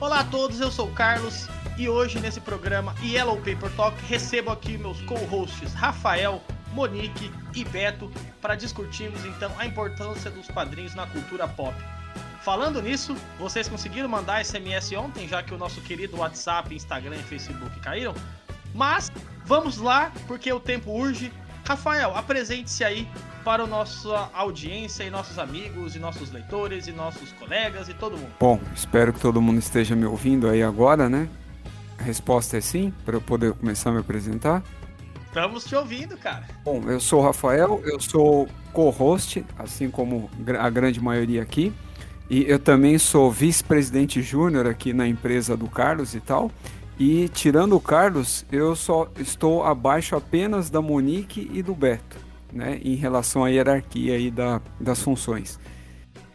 Olá a todos, eu sou o Carlos e hoje nesse programa Yellow Paper Talk recebo aqui meus co-hosts Rafael, Monique e Beto para discutirmos então a importância dos quadrinhos na cultura pop. Falando nisso, vocês conseguiram mandar SMS ontem, já que o nosso querido WhatsApp, Instagram e Facebook caíram? Mas vamos lá, porque o tempo urge. Rafael, apresente-se aí para a nossa audiência e nossos amigos e nossos leitores e nossos colegas e todo mundo. Bom, espero que todo mundo esteja me ouvindo aí agora, né? A resposta é sim, para eu poder começar a me apresentar. Estamos te ouvindo, cara. Bom, eu sou o Rafael, eu sou co-host, assim como a grande maioria aqui. E eu também sou vice-presidente júnior aqui na empresa do Carlos e tal. E tirando o Carlos, eu só estou abaixo apenas da Monique e do Beto, né, em relação à hierarquia aí da, das funções.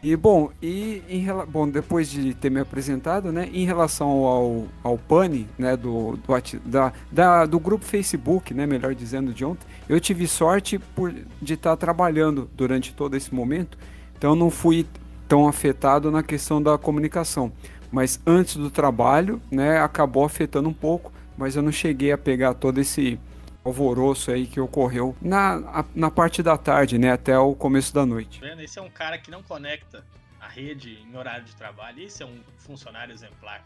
E bom, e em, bom, depois de ter me apresentado, né, em relação ao, ao PANI, né, do, do, da, da, do grupo Facebook, né, melhor dizendo, de ontem, eu tive sorte por, de estar trabalhando durante todo esse momento, então não fui tão afetado na questão da comunicação mas antes do trabalho, né, acabou afetando um pouco, mas eu não cheguei a pegar todo esse alvoroço aí que ocorreu na, na parte da tarde, né, até o começo da noite. Vendo? Esse é um cara que não conecta a rede em horário de trabalho, esse é um funcionário exemplar.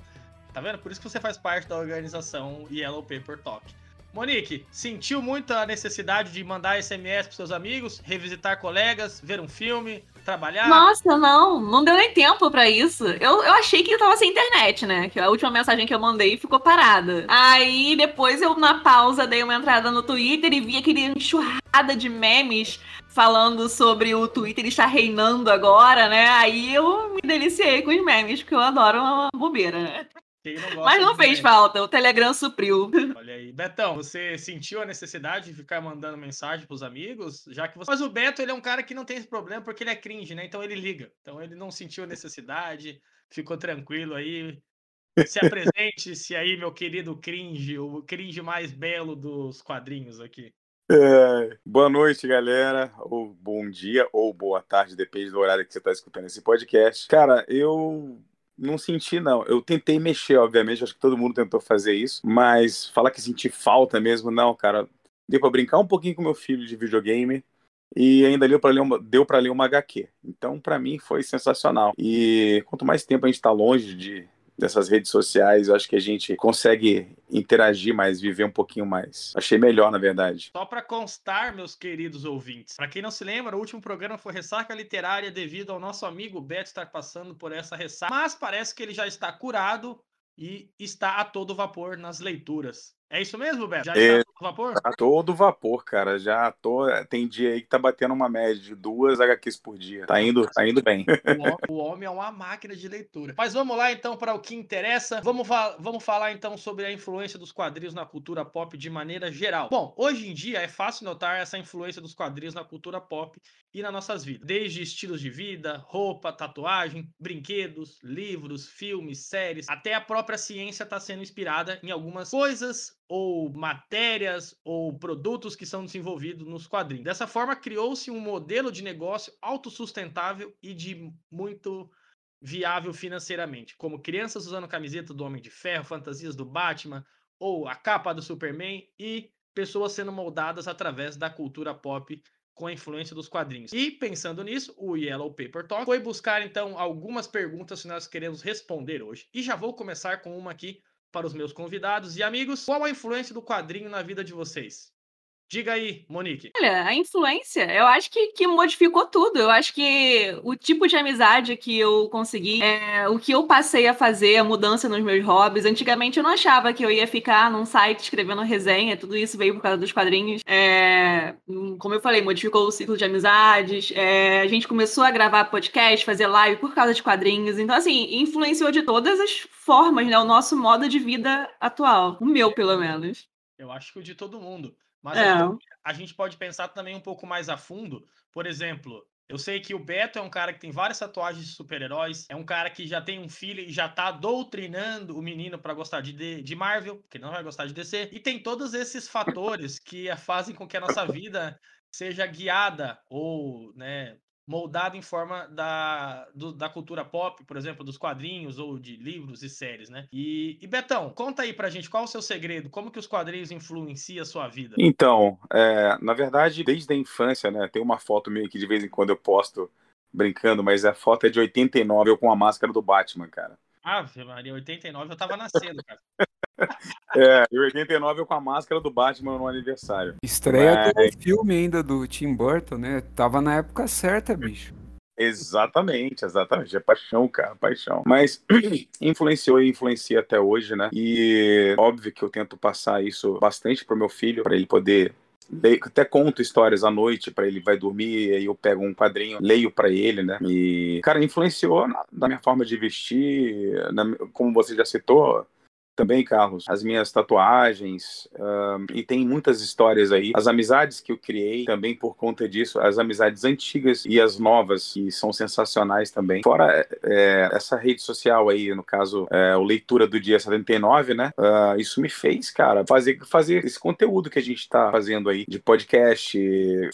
Tá vendo? Por isso que você faz parte da organização Yellow Paper Talk. Monique, sentiu muito a necessidade de mandar SMS para seus amigos, revisitar colegas, ver um filme, trabalhar? Nossa, não, não deu nem tempo para isso. Eu, eu achei que eu tava sem internet, né? Que a última mensagem que eu mandei ficou parada. Aí depois eu, na pausa, dei uma entrada no Twitter e vi aquele enxurrada de memes falando sobre o Twitter estar reinando agora, né? Aí eu me deliciei com os memes, porque eu adoro uma bobeira, né? Não Mas não fez falta, o Telegram supriu. Olha aí. Betão, você sentiu a necessidade de ficar mandando mensagem pros amigos? Já que você. Mas o Beto, ele é um cara que não tem esse problema porque ele é cringe, né? Então ele liga. Então ele não sentiu a necessidade, ficou tranquilo aí. Se apresente-se aí, meu querido cringe, o cringe mais belo dos quadrinhos aqui. É, boa noite, galera, ou bom dia, ou boa tarde, depende do horário que você está escutando esse podcast. Cara, eu não senti, não. Eu tentei mexer, obviamente, acho que todo mundo tentou fazer isso, mas falar que senti falta mesmo, não, cara. Deu pra brincar um pouquinho com meu filho de videogame e ainda deu para ler uma, deu para ler uma HQ. Então, para mim, foi sensacional. E quanto mais tempo a gente está longe de, dessas redes sociais, eu acho que a gente consegue interagir mais, viver um pouquinho mais. Achei melhor, na verdade. Só para constar, meus queridos ouvintes, para quem não se lembra, o último programa foi Ressaca Literária devido ao nosso amigo Beto estar passando por essa ressaca, mas parece que ele já está curado e está a todo vapor nas leituras. É isso mesmo, Beto? Já é, está a todo vapor? A todo vapor, cara. Já tô. Tem dia aí que tá batendo uma média de duas HQs por dia. Tá indo, tá indo bem. O, homem é uma máquina de leitura. Mas vamos lá então para o que interessa. Vamos, fa vamos falar então sobre a influência dos quadrinhos na cultura pop de maneira geral. Bom, hoje em dia é fácil notar essa influência dos quadrinhos na cultura pop e nas nossas vidas. Desde estilos de vida, roupa, tatuagem, brinquedos, livros, filmes, séries, até a própria ciência está sendo inspirada em algumas coisas ou matérias ou produtos que são desenvolvidos nos quadrinhos. Dessa forma, criou-se um modelo de negócio autossustentável e de muito viável financeiramente, como crianças usando camiseta do Homem de Ferro, fantasias do Batman ou a capa do Superman e pessoas sendo moldadas através da cultura pop com a influência dos quadrinhos. E pensando nisso, o Yellow Paper Talk foi buscar então algumas perguntas que nós queremos responder hoje. E já vou começar com uma aqui para os meus convidados e amigos. Qual a influência do quadrinho na vida de vocês? Diga aí, Monique. Olha, a influência, eu acho que, que modificou tudo. Eu acho que o tipo de amizade que eu consegui, é, o que eu passei a fazer, a mudança nos meus hobbies. Antigamente eu não achava que eu ia ficar num site escrevendo resenha, tudo isso veio por causa dos quadrinhos. É, como eu falei, modificou o ciclo de amizades. É, a gente começou a gravar podcast, fazer live por causa de quadrinhos. Então, assim, influenciou de todas as formas, né? O nosso modo de vida atual. O meu, pelo menos. Eu acho que o de todo mundo. Mas é. a gente pode pensar também um pouco mais a fundo. Por exemplo, eu sei que o Beto é um cara que tem várias tatuagens de super-heróis, é um cara que já tem um filho e já tá doutrinando o menino para gostar de, de Marvel, porque não vai gostar de DC. E tem todos esses fatores que fazem com que a nossa vida seja guiada ou, né, moldado em forma da, do, da cultura pop, por exemplo, dos quadrinhos ou de livros e séries, né? E, e, Betão, conta aí pra gente qual o seu segredo, como que os quadrinhos influenciam a sua vida? Então, é, na verdade, desde a infância, né? Tem uma foto meio que de vez em quando eu posto brincando, mas a foto é de 89, eu com a máscara do Batman, cara. Ave Maria, 89 eu tava nascendo, cara. é, em 89 eu com a máscara do Batman no aniversário. Estreia Mas... do filme ainda do Tim Burton, né? Tava na época certa, bicho. Exatamente, exatamente. É paixão, cara, paixão. Mas influenciou e influencia até hoje, né? E óbvio que eu tento passar isso bastante pro meu filho, para ele poder Leio, até conto histórias à noite para ele vai dormir, aí eu pego um quadrinho, leio para ele, né? E, cara, influenciou na, na minha forma de vestir, na, como você já citou, também, Carlos, as minhas tatuagens, e tem muitas histórias aí. As amizades que eu criei também por conta disso, as amizades antigas e as novas, que são sensacionais também. Fora é, essa rede social aí, no caso, é, o Leitura do Dia 79, né? Uh, isso me fez, cara, fazer, fazer esse conteúdo que a gente tá fazendo aí, de podcast,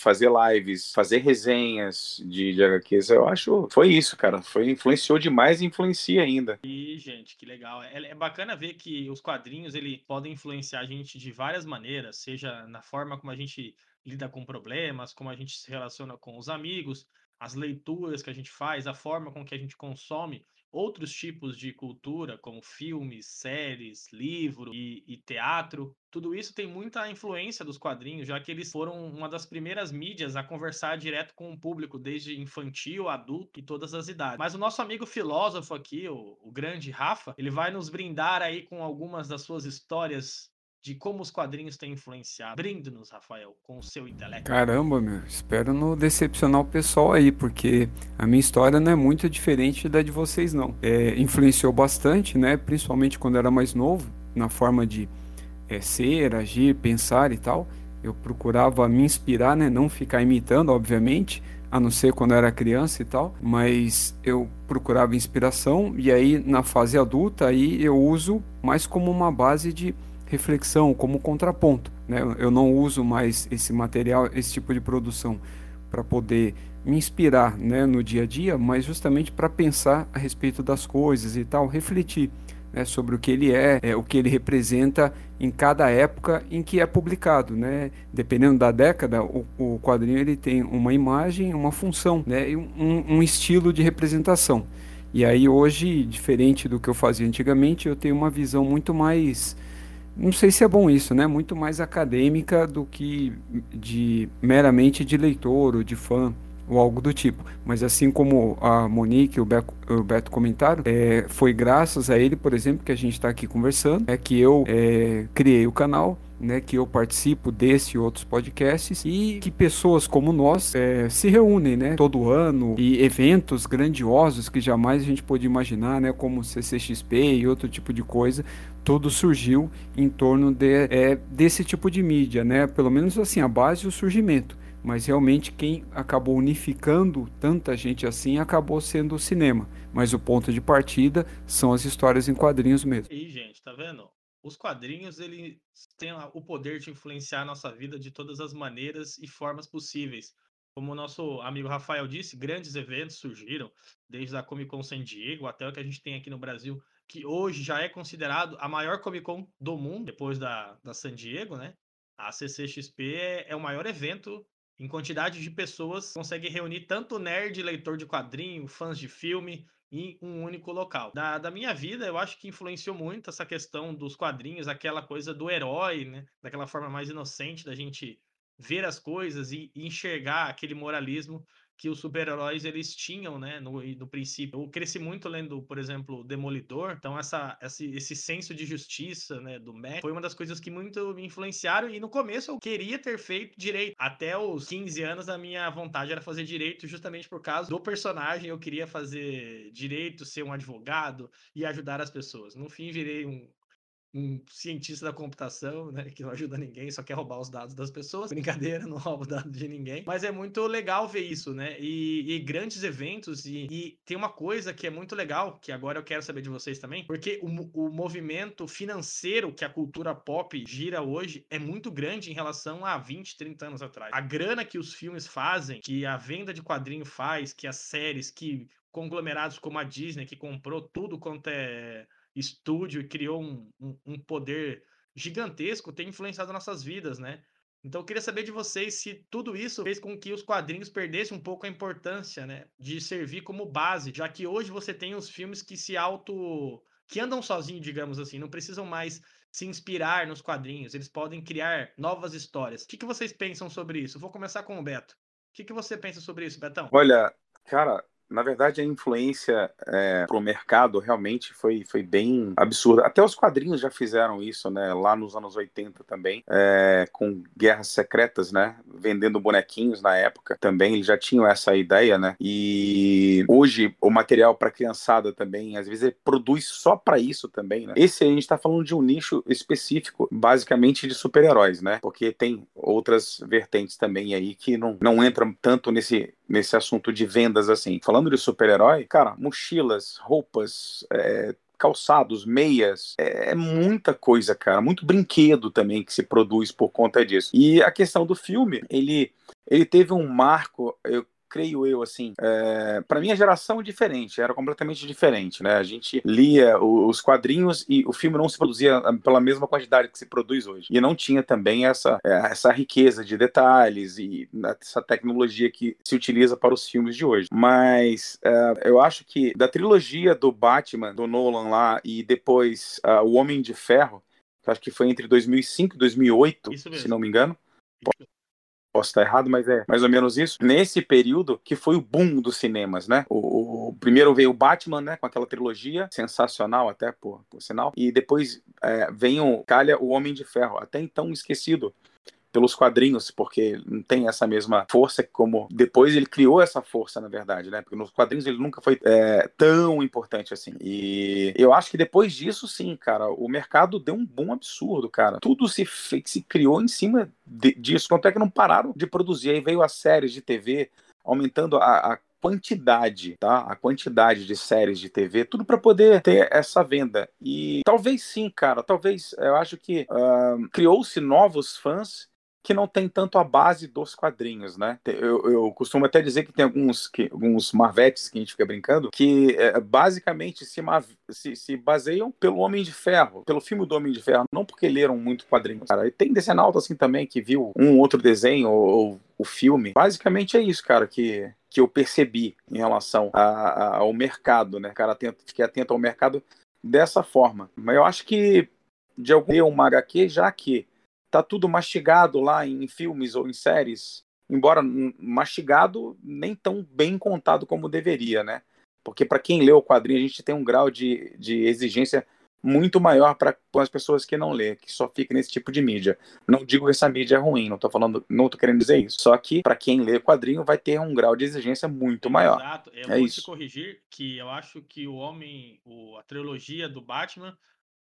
fazer lives, fazer resenhas de, de HQs. Eu acho, foi isso, cara. Foi, influenciou demais e influencia ainda. E, gente, que legal. É, é bacana ver que que os quadrinhos ele podem influenciar a gente de várias maneiras, seja na forma como a gente lida com problemas, como a gente se relaciona com os amigos, as leituras que a gente faz, a forma com que a gente consome outros tipos de cultura, como filmes, séries, livro e, e, teatro. Tudo isso tem muita influência dos quadrinhos, já que eles foram uma das primeiras mídias a conversar direto com o público, desde infantil, adulto e todas as idades. Mas o nosso amigo filósofo aqui, o, o grande Rafa, ele vai nos brindar aí com algumas das suas histórias de como os quadrinhos têm influenciado. Brinde-nos, Rafael, com o seu intelecto. Caramba, meu, espero não decepcionar o pessoal aí, porque a minha história não é muito diferente da de vocês, não. É, influenciou bastante, né, principalmente quando era mais novo, na forma de é, ser, agir, pensar e tal. Eu procurava me inspirar, né, não ficar imitando, obviamente, a não ser quando era criança e tal, mas eu procurava inspiração e aí na fase adulta aí eu uso mais como uma base de reflexão, como contraponto. Né? Eu não uso mais esse material, esse tipo de produção, para poder me inspirar né, no dia a dia, mas justamente para pensar a respeito das coisas e tal, refletir né, sobre o que ele é, é, o que ele representa em cada época em que é publicado. Né? Dependendo da década, o, o quadrinho ele tem uma imagem, uma função né, um, um estilo de representação. E aí hoje, diferente do que eu fazia antigamente, eu tenho uma visão muito mais não sei se é bom isso, né? Muito mais acadêmica do que de meramente de leitor ou de fã ou algo do tipo. Mas assim como a Monique e o o Beto comentaram, é, foi graças a ele, por exemplo, que a gente está aqui conversando, é que eu é, criei o canal né, que eu participo desse e outros podcasts e que pessoas como nós é, se reúnem, né, todo ano e eventos grandiosos que jamais a gente pôde imaginar, né, como CCXP e outro tipo de coisa, tudo surgiu em torno de, é, desse tipo de mídia, né, pelo menos assim a base e o surgimento. Mas realmente quem acabou unificando tanta gente assim acabou sendo o cinema. Mas o ponto de partida são as histórias em quadrinhos mesmo. E gente, tá vendo? os quadrinhos eles têm o poder de influenciar a nossa vida de todas as maneiras e formas possíveis. Como o nosso amigo Rafael disse, grandes eventos surgiram, desde a Comic Con San Diego até o que a gente tem aqui no Brasil, que hoje já é considerado a maior Comic Con do mundo, depois da, da San Diego, né? A CCXP é, é o maior evento em quantidade de pessoas, consegue reunir tanto nerd, leitor de quadrinho, fãs de filme, em um único local. Da, da minha vida, eu acho que influenciou muito essa questão dos quadrinhos, aquela coisa do herói, né? Daquela forma mais inocente da gente ver as coisas e, e enxergar aquele moralismo que os super-heróis eles tinham, né, no, no princípio. Eu cresci muito lendo, por exemplo, Demolidor, então essa, esse, esse senso de justiça, né, do Matt, foi uma das coisas que muito me influenciaram e no começo eu queria ter feito direito. Até os 15 anos a minha vontade era fazer direito justamente por causa do personagem, eu queria fazer direito, ser um advogado e ajudar as pessoas. No fim virei um um cientista da computação, né, que não ajuda ninguém, só quer roubar os dados das pessoas. Brincadeira, não rouba dados de ninguém. Mas é muito legal ver isso, né? E, e grandes eventos. E, e, tem uma coisa que é muito legal, que agora eu quero saber de vocês também, porque o, o movimento financeiro que a cultura pop gira hoje é muito grande em relação a 20, 30 anos atrás. A grana que os filmes fazem, que a venda de quadrinho faz, que as séries, que conglomerados como a Disney, que comprou tudo quanto é estúdio e criou um, um, um poder gigantesco, tem influenciado nossas vidas, né? Então eu queria saber de vocês se tudo isso fez com que os quadrinhos perdessem um pouco a importância, né, de servir como base, já que hoje você tem os filmes que se auto que andam sozinhos, digamos assim, não precisam mais se inspirar nos quadrinhos, eles podem criar novas histórias. O que, que vocês pensam sobre isso? Vou começar com o Beto. O que, que você pensa sobre isso, Betão? Olha, cara, na verdade, a influência é, para o mercado realmente foi, foi bem absurda. Até os quadrinhos já fizeram isso, né? Lá nos anos 80 também, é, com Guerras Secretas, né? Vendendo bonequinhos na época também, eles já tinham essa ideia, né? E hoje o material para criançada também, às vezes, ele produz só para isso também, né? Esse a gente está falando de um nicho específico, basicamente de super-heróis, né? Porque tem outras vertentes também aí que não, não entram tanto nesse, nesse assunto de vendas assim. Falando falando de super-herói, cara, mochilas, roupas, é, calçados, meias, é, é, muita coisa, cara, muito brinquedo também que se produz por conta disso. E a questão do filme, ele ele teve um marco, eu creio eu, assim, é, para minha geração diferente, era completamente diferente, né? A gente lia os quadrinhos e o filme não se produzia ah, pela mesma quantidade que se produz hoje. E não tinha também essa, é, essa riqueza de detalhes e essa tecnologia que se utiliza para os filmes de hoje. Mas é, eu acho que da trilogia do Batman, do Nolan lá, e depois uh, O Homem de Ferro, acho que foi entre 2005 e 2008, se não me engano. Posso estar errado, mas é mais ou menos isso. Nesse período que foi o boom dos cinemas, né? O, o primeiro veio o Batman, né? Com aquela trilogia, sensacional até, por, por sinal. E depois é, vem o, calha o Homem de Ferro, até então esquecido pelos quadrinhos, porque não tem essa mesma força como depois ele criou essa força, na verdade, né? Porque nos quadrinhos ele nunca foi é, tão importante assim. E eu acho que depois disso, sim, cara, o mercado deu um boom absurdo, cara. Tudo se fez, se criou em cima de, disso. Quanto é que não pararam de produzir? Aí veio as séries de TV aumentando a, a quantidade, tá? A quantidade de séries de TV, tudo para poder ter essa venda. E talvez sim, cara, talvez eu acho que uh, criou-se novos fãs que não tem tanto a base dos quadrinhos, né? Eu, eu costumo até dizer que tem alguns, que, alguns marvetes que a gente fica brincando que é, basicamente se, se, se, baseiam pelo Homem de Ferro, pelo filme do Homem de Ferro, não porque leram muito quadrinhos. Cara. E tem decenalto assim também que viu um outro desenho ou, ou o filme. Basicamente é isso, cara, que, que eu percebi em relação a, a, ao mercado, né? Cara, atento, fiquei atento ao mercado dessa forma. Mas eu acho que de algum uma HQ, já que tá tudo mastigado lá em filmes ou em séries, embora mastigado nem tão bem contado como deveria, né? Porque para quem lê o quadrinho, a gente tem um grau de, de exigência muito maior para as pessoas que não lê, que só fica nesse tipo de mídia. Não digo que essa mídia é ruim, não estou falando, não tô querendo dizer isso. Só que para quem lê quadrinho vai ter um grau de exigência muito maior. Exato. Eu é vou isso. te corrigir que eu acho que o homem, o, a trilogia do Batman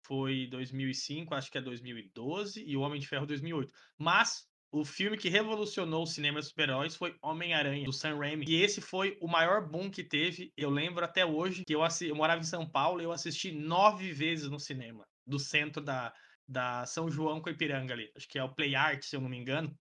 foi 2005, acho que é 2012, e O Homem de Ferro 2008. Mas o filme que revolucionou o cinema de super-heróis foi Homem-Aranha, do Sam Raimi. E esse foi o maior boom que teve. Eu lembro até hoje que eu, eu morava em São Paulo e eu assisti nove vezes no cinema, do centro da, da São João com Ipiranga ali. Acho que é o Play Art, se eu não me engano.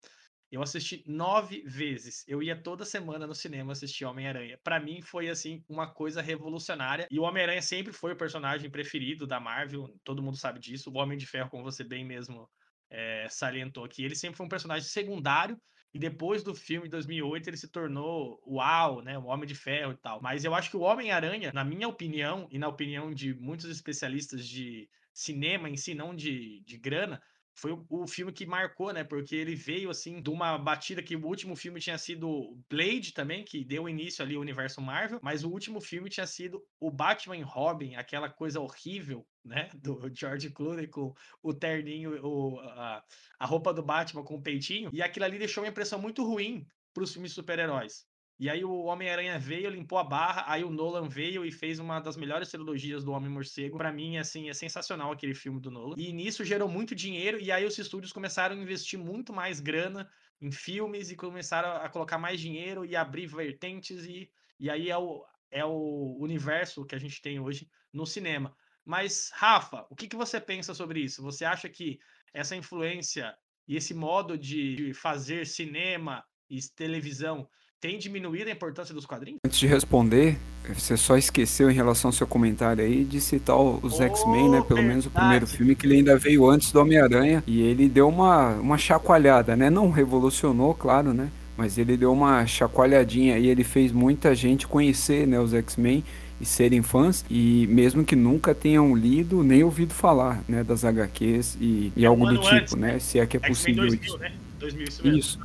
Eu assisti nove vezes. Eu ia toda semana no cinema assistir Homem-Aranha. Para mim foi assim uma coisa revolucionária. E o Homem-Aranha sempre foi o personagem preferido da Marvel. Todo mundo sabe disso. O Homem de Ferro, como você bem mesmo é, salientou aqui, ele sempre foi um personagem secundário. E depois do filme de 2008 ele se tornou uau, né, o Homem de Ferro e tal. Mas eu acho que o Homem-Aranha, na minha opinião e na opinião de muitos especialistas de cinema em si, não de, de grana, foi o, filme que marcou, né? Porque ele veio assim de uma batida que o último filme tinha sido Blade também, que deu início ali ao universo Marvel, mas o último filme tinha sido o Batman e Robin, aquela coisa horrível, né? Do George Clooney com o terninho, o, a, a roupa do Batman com o peitinho, e aquilo ali deixou uma impressão muito ruim para os filmes super-heróis. E aí o Homem-Aranha veio, limpou a barra, aí o Nolan veio e fez uma das melhores trilogias do Homem-Morcego. Para mim, assim, é sensacional aquele filme do Nolan. E nisso gerou muito dinheiro e aí os estúdios começaram a investir muito mais grana em filmes e começaram a colocar mais dinheiro e abrir vertentes e, e aí é o, é o universo que a gente tem hoje no cinema. Mas, Rafa, o que, que você pensa sobre isso? Você acha que essa influência e esse modo de fazer cinema e televisão tem diminuído a importância dos quadrinhos? Antes de responder, você só esqueceu em relação ao seu comentário aí de citar os oh, X-Men, né? Pelo verdade. menos o primeiro filme, que ele ainda veio antes do Homem-Aranha. E ele deu uma, uma chacoalhada, né? Não revolucionou, claro, né? Mas ele deu uma chacoalhadinha e ele fez muita gente conhecer né, os X-Men e serem fãs, e mesmo que nunca tenham lido nem ouvido falar né, das HQs e, e é algo do tipo, antes, né? Se é que é possível 2000, isso. Né? 2000, isso. isso.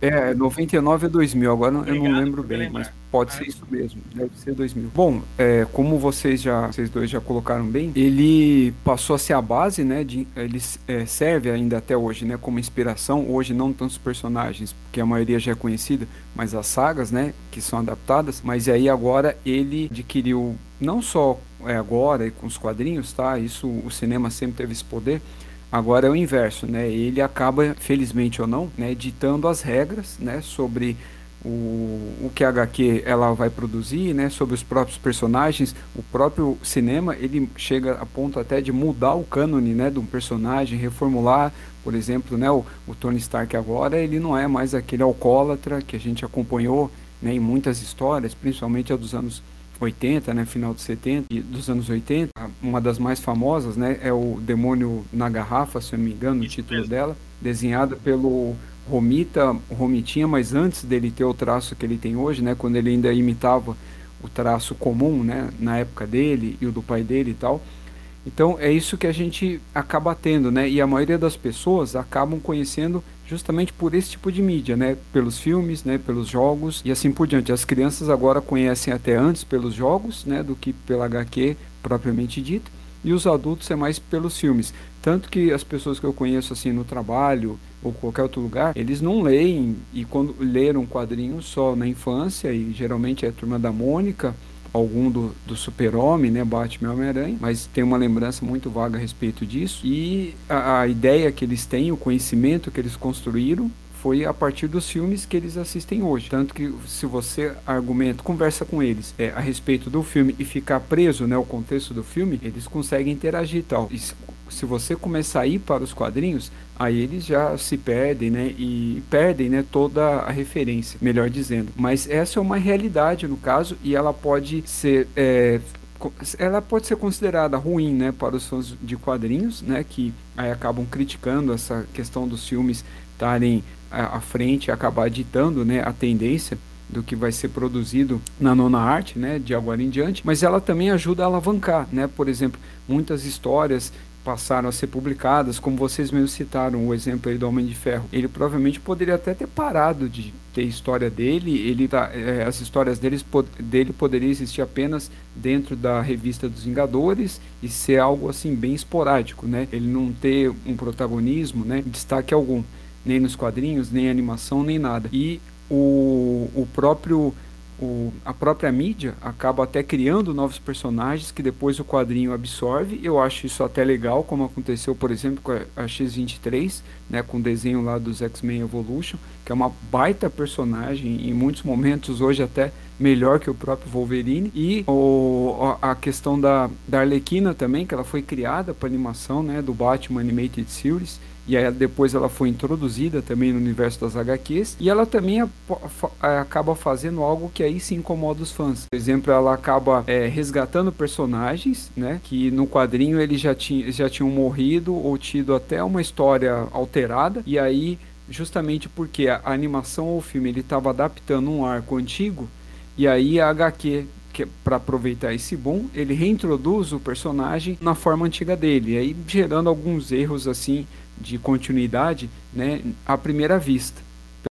É, 99 a 2000, agora Obrigado eu não lembro bem, mas pode ser isso mesmo, deve ser 2000. Bom, é, como vocês já, vocês dois já colocaram bem, ele passou a ser a base, né, de, ele é, serve ainda até hoje, né, como inspiração, hoje não tantos personagens, porque a maioria já é conhecida, mas as sagas, né, que são adaptadas, mas aí agora ele adquiriu, não só é, agora com os quadrinhos, tá, isso, o cinema sempre teve esse poder, Agora é o inverso, né? Ele acaba, felizmente ou não, né, ditando as regras, né, sobre o, o que a HQ ela vai produzir, né, sobre os próprios personagens, o próprio cinema, ele chega a ponto até de mudar o cânone, né, de um personagem, reformular, por exemplo, né, o, o Tony Stark agora, ele não é mais aquele alcoólatra que a gente acompanhou, né, em muitas histórias, principalmente a dos anos 80, né, final dos 70 e dos anos 80, uma das mais famosas, né, é o Demônio na Garrafa, se eu não me engano, o título mesmo. dela, desenhada pelo Romita, Romitinha, mas antes dele ter o traço que ele tem hoje, né, quando ele ainda imitava o traço comum, né, na época dele e o do pai dele e tal. Então é isso que a gente acaba tendo, né? E a maioria das pessoas acabam conhecendo justamente por esse tipo de mídia, né? Pelos filmes, né? Pelos jogos e assim por diante. As crianças agora conhecem até antes pelos jogos, né? Do que pela HQ propriamente dita. E os adultos é mais pelos filmes. Tanto que as pessoas que eu conheço assim no trabalho ou qualquer outro lugar, eles não leem e quando leram quadrinhos só na infância e geralmente é a turma da Mônica algum do, do Super-Homem, né, Batman e Homem-Aranha, mas tem uma lembrança muito vaga a respeito disso. E a, a ideia que eles têm, o conhecimento que eles construíram, foi a partir dos filmes que eles assistem hoje. Tanto que se você argumenta, conversa com eles é, a respeito do filme e ficar preso né, ao contexto do filme, eles conseguem interagir e tal. Se você começar a ir para os quadrinhos, aí eles já se perdem, né? E perdem, né, toda a referência, melhor dizendo. Mas essa é uma realidade no caso e ela pode ser é, ela pode ser considerada ruim, né, para os fãs de quadrinhos, né, que aí acabam criticando essa questão dos filmes estarem à frente acabar ditando, né, a tendência do que vai ser produzido na nona arte, né, de agora em diante, mas ela também ajuda a alavancar, né, por exemplo, muitas histórias passaram a ser publicadas, como vocês mesmos citaram o exemplo aí do Homem de Ferro. Ele provavelmente poderia até ter parado de ter história dele, ele tá, é, as histórias deles, dele poderiam existir apenas dentro da revista dos Vingadores e ser algo assim bem esporádico, né? Ele não ter um protagonismo, né, destaque algum, nem nos quadrinhos, nem animação, nem nada. E o, o próprio o, a própria mídia acaba até criando novos personagens que depois o quadrinho absorve. Eu acho isso até legal, como aconteceu, por exemplo, com a X-23, né, com o desenho lá dos X-Men Evolution, que é uma baita personagem, em muitos momentos hoje até melhor que o próprio Wolverine. E o, a questão da, da Arlequina também, que ela foi criada para animação né, do Batman Animated Series e aí depois ela foi introduzida também no universo das HQs e ela também acaba fazendo algo que aí se incomoda os fãs. Por exemplo, ela acaba é, resgatando personagens, né, que no quadrinho eles já, tinha, já tinham morrido ou tido até uma história alterada e aí justamente porque a animação ou o filme ele estava adaptando um arco antigo e aí a HQ para aproveitar esse boom, ele reintroduz o personagem na forma antiga dele, aí gerando alguns erros assim de continuidade, né, à primeira vista,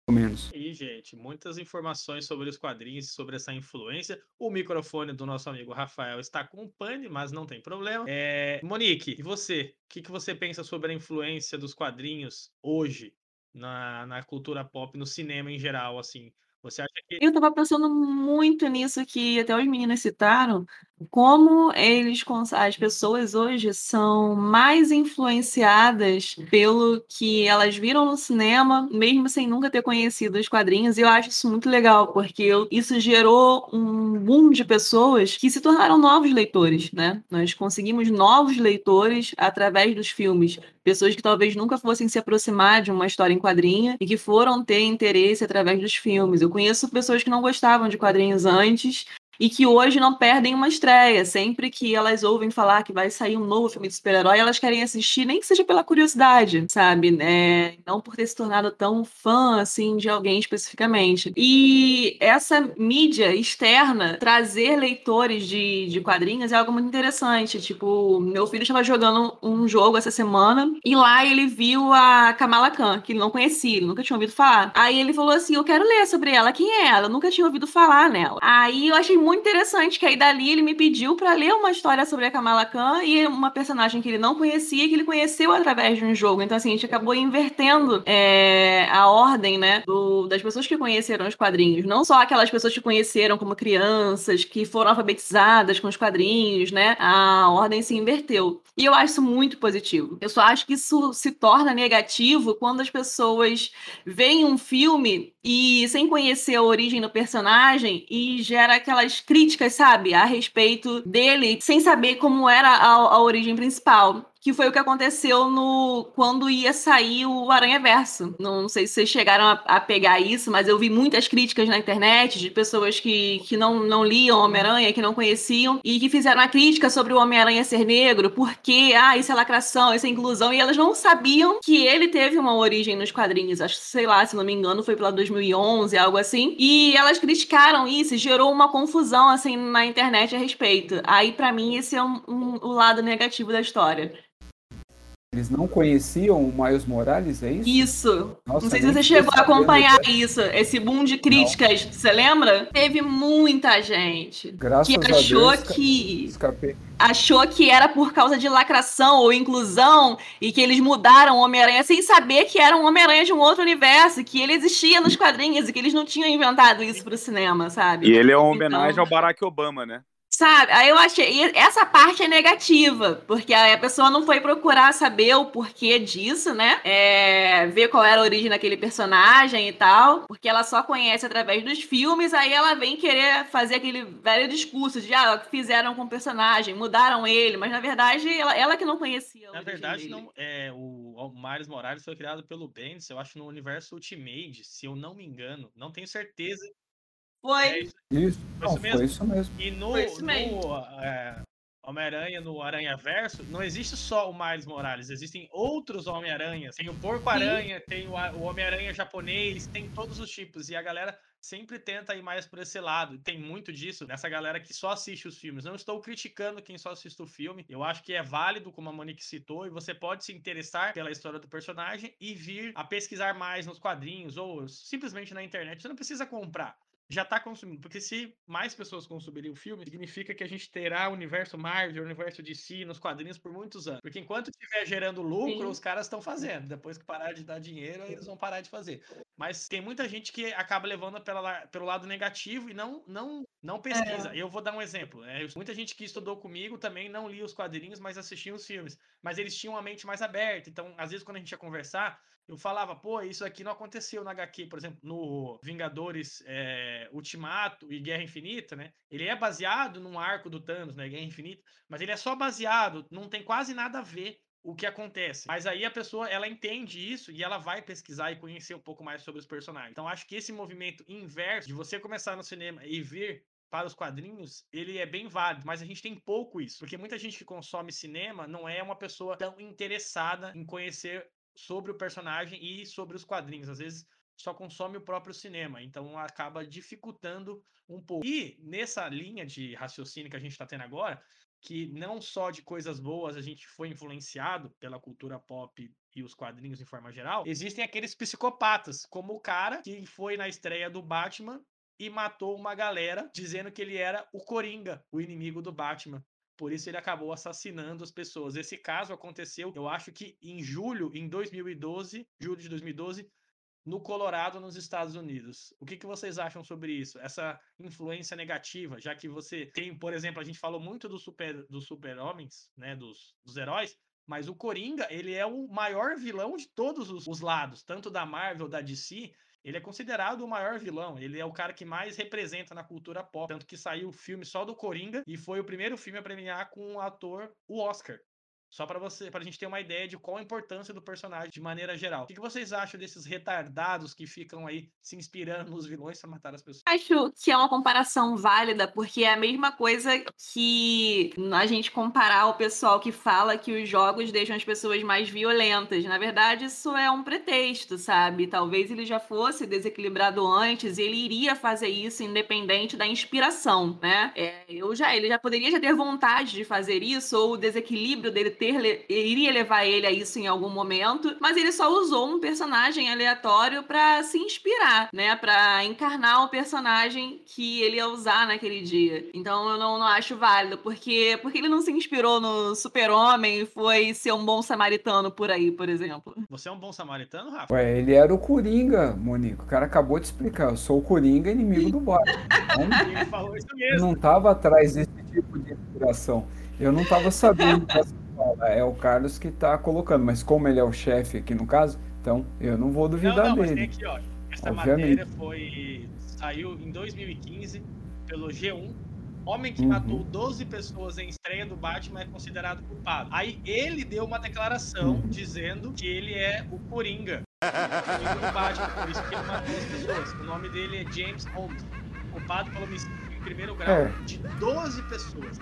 pelo menos. E, gente, muitas informações sobre os quadrinhos, sobre essa influência. O microfone do nosso amigo Rafael está com pane, mas não tem problema. É... Monique, e você? O que, que você pensa sobre a influência dos quadrinhos hoje na, na cultura pop, no cinema em geral, assim? Você acha que. Eu estava pensando muito nisso que até os meninos citaram, como eles, as pessoas hoje são mais influenciadas pelo que elas viram no cinema, mesmo sem nunca ter conhecido os quadrinhos. E eu acho isso muito legal, porque isso gerou um boom de pessoas que se tornaram novos leitores, né? Nós conseguimos novos leitores através dos filmes. Pessoas que talvez nunca fossem se aproximar de uma história em quadrinha e que foram ter interesse através dos filmes. Eu conheço pessoas que não gostavam de quadrinhos antes e que hoje não perdem uma estreia. Sempre que elas ouvem falar que vai sair um novo filme de super-herói, elas querem assistir, nem que seja pela curiosidade, sabe? É, não por ter se tornado tão fã, assim, de alguém especificamente. E essa mídia externa, trazer leitores de, de quadrinhos é algo muito interessante. Tipo, meu filho estava jogando um jogo essa semana e lá ele viu a Kamala Khan, que ele não conhecia, ele nunca tinha ouvido falar. Aí ele falou assim, eu quero ler sobre ela. Quem é ela? Eu nunca tinha ouvido falar nela. Aí eu achei muito interessante, que aí dali ele me pediu para ler uma história sobre a Kamala Khan e uma personagem que ele não conhecia, que ele conheceu através de um jogo. Então, assim, a gente acabou invertendo é, a ordem, né, do, das pessoas que conheceram os quadrinhos. Não só aquelas pessoas que conheceram como crianças, que foram alfabetizadas com os quadrinhos, né? A ordem se inverteu. E eu acho isso muito positivo. Eu só acho que isso se torna negativo quando as pessoas veem um filme e sem conhecer a origem do personagem e gera aquelas críticas, sabe, a respeito dele, sem saber como era a, a origem principal que foi o que aconteceu no quando ia sair o Aranha Verso. Não sei se vocês chegaram a, a, pegar isso, mas eu vi muitas críticas na internet de pessoas que, que não, não liam Homem-Aranha, que não conheciam, e que fizeram a crítica sobre o Homem-Aranha ser negro, porque, ah, isso é lacração, isso é inclusão, e elas não sabiam que ele teve uma origem nos quadrinhos. Acho que, sei lá, se não me engano, foi pela 2011, algo assim. E elas criticaram isso, gerou uma confusão, assim, na internet a respeito. Aí, para mim, esse é um, um, o lado negativo da história. Eles não conheciam o Miles Morales, é isso? Isso. Nossa, não sei se você chegou a acompanhar isso, esse boom de críticas. Não. Você lembra? Teve muita gente Graças que achou Deus, que escapei. achou que era por causa de lacração ou inclusão e que eles mudaram o Homem-Aranha sem saber que era um Homem-Aranha de um outro universo, que ele existia nos quadrinhos e que eles não tinham inventado isso pro cinema, sabe? E ele é uma homenagem então... ao Barack Obama, né? Sabe? Aí eu achei. Essa parte é negativa, porque a pessoa não foi procurar saber o porquê disso, né? É, ver qual era a origem daquele personagem e tal, porque ela só conhece através dos filmes, aí ela vem querer fazer aquele velho discurso de ah, fizeram com o personagem, mudaram ele, mas na verdade ela, ela que não conhecia. Na verdade, não, é, o, o Miles Morales foi criado pelo Bendis, eu acho, no universo Ultimate, se eu não me engano. Não tenho certeza foi. É isso. Foi, não, isso mesmo. foi isso mesmo. E no, no é, Homem-Aranha, no Aranha Verso, não existe só o Miles Morales, existem outros Homem-Aranhas. Tem o Porco-Aranha, tem o, o Homem-Aranha japonês, tem todos os tipos. E a galera sempre tenta ir mais por esse lado. Tem muito disso nessa galera que só assiste os filmes. Não estou criticando quem só assiste o filme. Eu acho que é válido, como a Monique citou, e você pode se interessar pela história do personagem e vir a pesquisar mais nos quadrinhos ou simplesmente na internet. Você não precisa comprar já está consumindo. Porque se mais pessoas consumirem o filme, significa que a gente terá o universo Marvel, o universo DC nos quadrinhos por muitos anos. Porque enquanto estiver gerando lucro, Sim. os caras estão fazendo. Depois que parar de dar dinheiro, eles vão parar de fazer. Mas tem muita gente que acaba levando pela, pelo lado negativo e não, não, não pesquisa. É. Eu vou dar um exemplo. É, muita gente que estudou comigo também não lia os quadrinhos, mas assistia os filmes. Mas eles tinham a mente mais aberta. Então, às vezes, quando a gente ia conversar, eu falava, pô, isso aqui não aconteceu na HQ, por exemplo, no Vingadores é, Ultimato e Guerra Infinita, né? Ele é baseado num arco do Thanos, né? Guerra Infinita, mas ele é só baseado, não tem quase nada a ver o que acontece. Mas aí a pessoa, ela entende isso e ela vai pesquisar e conhecer um pouco mais sobre os personagens. Então acho que esse movimento inverso de você começar no cinema e vir para os quadrinhos, ele é bem válido, mas a gente tem pouco isso, porque muita gente que consome cinema não é uma pessoa tão interessada em conhecer sobre o personagem e sobre os quadrinhos. Às vezes só consome o próprio cinema, então acaba dificultando um pouco. E nessa linha de raciocínio que a gente está tendo agora, que não só de coisas boas a gente foi influenciado pela cultura pop e os quadrinhos em forma geral, existem aqueles psicopatas, como o cara que foi na estreia do Batman e matou uma galera dizendo que ele era o Coringa, o inimigo do Batman. Por isso ele acabou assassinando as pessoas. Esse caso aconteceu, eu acho que em julho, em 2012, julho de 2012, no Colorado, nos Estados Unidos. O que, que vocês acham sobre isso? Essa influência negativa, já que você tem, por exemplo, a gente falou muito do super, dos super-homens, né, dos, dos heróis, mas o Coringa, ele é o maior vilão de todos os, os lados, tanto da Marvel, da DC, ele é considerado o maior vilão. Ele é o cara que mais representa na cultura pop. Tanto que saiu o filme só do Coringa e foi o primeiro filme a premiar com o ator o Oscar. Só para você, para a gente ter uma ideia de qual a importância do personagem de maneira geral. O que vocês acham desses retardados que ficam aí se inspirando nos vilões para matar as pessoas? Acho que é uma comparação válida, porque é a mesma coisa que a gente comparar o pessoal que fala que os jogos deixam as pessoas mais violentas. Na verdade, isso é um pretexto, sabe? Talvez ele já fosse desequilibrado antes e ele iria fazer isso independente da inspiração, né? É, eu já, ele já poderia já ter vontade de fazer isso, ou o desequilíbrio dele ter iria levar ele a isso em algum momento, mas ele só usou um personagem aleatório para se inspirar, né, para encarnar o personagem que ele ia usar naquele dia. Então eu não, não acho válido, porque porque ele não se inspirou no Super-Homem e foi ser um bom samaritano por aí, por exemplo. Você é um bom samaritano, Rafa? Ué, ele era o Coringa, Monique. O cara acabou de explicar. Eu sou o Coringa, inimigo do Batman. Então, ele falou isso mesmo. Eu não tava atrás desse tipo de inspiração. Eu não tava sabendo dessa é o Carlos que está colocando, mas como ele é o chefe aqui no caso, então eu não vou duvidar não, não, dele. Mas tem aqui, ó, essa Obviamente. matéria foi saiu em 2015 pelo G1. Homem que uhum. matou 12 pessoas em estreia do Batman é considerado culpado. Aí ele deu uma declaração uhum. dizendo que ele é o Coringa. O do Batman, por isso que ele matou as pessoas. O nome dele é James Holmes, culpado pelo homicídio em primeiro grau é. de 12 pessoas.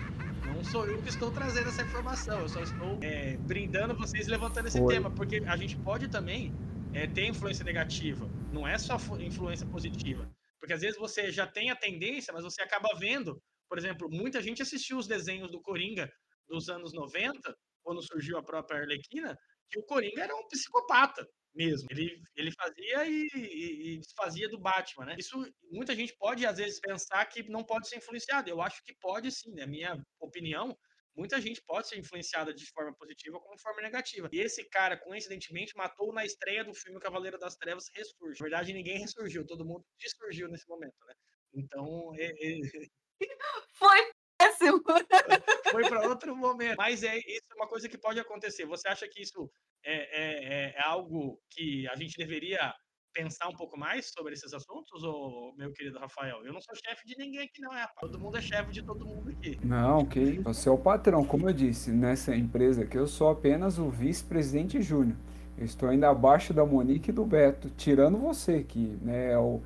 Não sou eu que estou trazendo essa informação, eu só estou é, brindando vocês levantando esse tema, porque a gente pode também é, ter influência negativa, não é só influência positiva. Porque às vezes você já tem a tendência, mas você acaba vendo, por exemplo, muita gente assistiu os desenhos do Coringa dos anos 90, quando surgiu a própria Arlequina, que o Coringa era um psicopata mesmo. Ele, ele fazia e, e, e fazia do Batman, né? Isso muita gente pode às vezes pensar que não pode ser influenciado. Eu acho que pode sim, na minha opinião. Muita gente pode ser influenciada de forma positiva como de forma negativa. E esse cara, coincidentemente, matou na estreia do filme Cavaleiro das Trevas Ressurge. Na verdade, ninguém ressurgiu, todo mundo dessurgiu nesse momento, né? Então, é, é... foi péssimo. Foi para outro momento. Mas é isso é uma coisa que pode acontecer. Você acha que isso é, é, é, é, algo que a gente deveria pensar um pouco mais sobre esses assuntos, ou meu querido Rafael? Eu não sou chefe de ninguém aqui, não, é? Todo mundo é chefe de todo mundo aqui. Não, que você é o patrão, como eu disse, nessa empresa aqui eu sou apenas o vice-presidente júnior. Eu estou ainda abaixo da Monique e do Beto, tirando você, que né, é o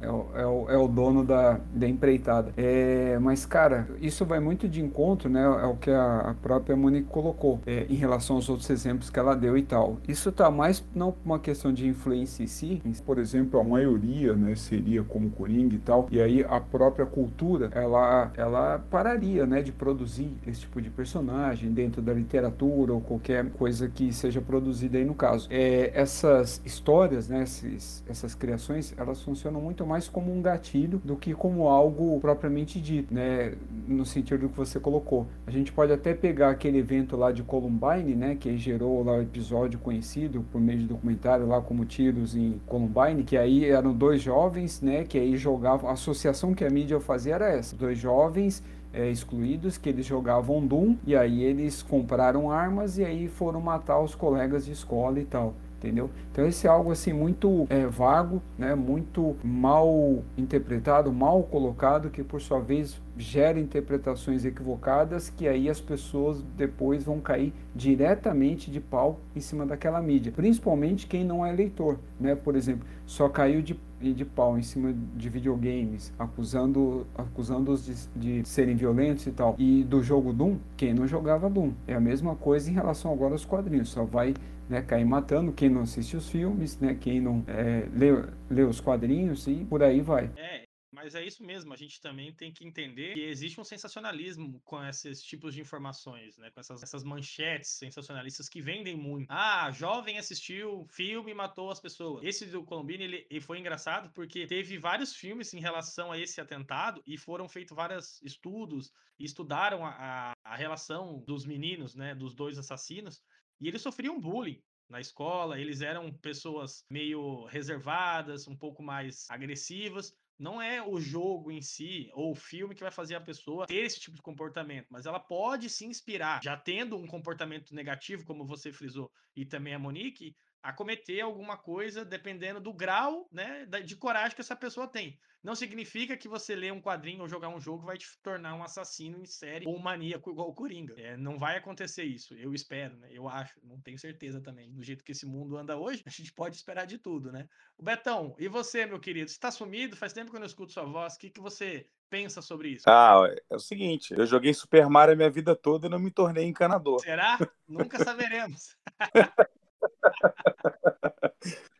é o, é o, é o dono da, da empreitada. É, mas, cara, isso vai muito de encontro, né? É o que a, a própria Monique colocou é, em relação aos outros exemplos que ela deu e tal. Isso tá mais não uma questão de influência em si. Por exemplo, a maioria, né, seria como Coringa e tal. E aí a própria cultura, ela, ela pararia, né, de produzir esse tipo de personagem dentro da literatura ou qualquer coisa que seja produzida aí no caso. É, essas histórias, né, esses, essas criações, elas funcionam muito mais como um gatilho do que como algo propriamente dito, né? No sentido do que você colocou. A gente pode até pegar aquele evento lá de Columbine, né? Que gerou lá o episódio conhecido por meio de documentário lá como tiros em Columbine, que aí eram dois jovens, né? Que aí jogavam. A associação que a mídia fazia era essa: dois jovens é, excluídos que eles jogavam Doom e aí eles compraram armas e aí foram matar os colegas de escola e tal entendeu? Então esse é algo assim muito é, vago, né, muito mal interpretado, mal colocado, que por sua vez gera interpretações equivocadas que aí as pessoas depois vão cair diretamente de pau em cima daquela mídia, principalmente quem não é leitor, né? Por exemplo, só caiu de, de pau em cima de videogames, acusando acusando-os de, de serem violentos e tal. E do jogo Doom, quem não jogava Doom. É a mesma coisa em relação agora aos quadrinhos, só vai né, cair matando quem não assiste os filmes, né, quem não é, lê, lê os quadrinhos e por aí vai. É, mas é isso mesmo, a gente também tem que entender que existe um sensacionalismo com esses tipos de informações, né? Com essas, essas manchetes sensacionalistas que vendem muito. Ah, jovem assistiu filme e matou as pessoas. Esse do Colombino, ele, ele foi engraçado porque teve vários filmes em relação a esse atentado e foram feitos vários estudos e estudaram a, a, a relação dos meninos, né? Dos dois assassinos e eles sofriam bullying na escola, eles eram pessoas meio reservadas, um pouco mais agressivas. Não é o jogo em si ou o filme que vai fazer a pessoa ter esse tipo de comportamento, mas ela pode se inspirar, já tendo um comportamento negativo, como você frisou, e também a Monique, a cometer alguma coisa dependendo do grau né, de coragem que essa pessoa tem. Não significa que você ler um quadrinho ou jogar um jogo vai te tornar um assassino em série ou um maníaco igual o Coringa. É, não vai acontecer isso, eu espero, né? Eu acho, não tenho certeza também. Do jeito que esse mundo anda hoje, a gente pode esperar de tudo, né? O Betão, e você, meu querido? Você está sumido? Faz tempo que eu não escuto sua voz. O que, que você pensa sobre isso? Ah, é o seguinte, eu joguei Super Mario a minha vida toda e não me tornei encanador. Será? Nunca saberemos.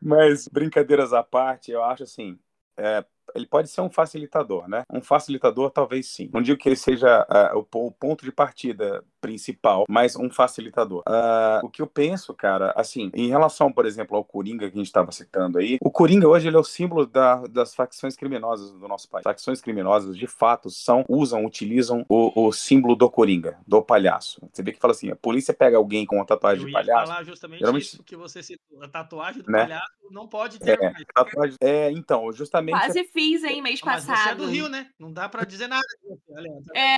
Mas, brincadeiras à parte, eu acho assim, é, ele pode ser um facilitador, né? Um facilitador, talvez sim. Não digo que ele seja uh, o, o, ponto de partida principal, mas um facilitador. Uh, o que eu penso, cara, assim, em relação, por exemplo, ao Coringa que a gente estava citando aí, o Coringa hoje ele é o símbolo da, das facções criminosas do nosso país. Facções criminosas, de fato, são, usam, utilizam o, o símbolo do Coringa, do palhaço. Você vê que fala assim, a polícia pega alguém com uma tatuagem eu de palhaço. falar justamente geralmente... isso que você citou. A tatuagem do né? palhaço não pode ter é, tatuagem, é, então, justamente... Quase fiz, hein, mês Mas passado. Você é do Rio, né? Não dá para dizer nada. É,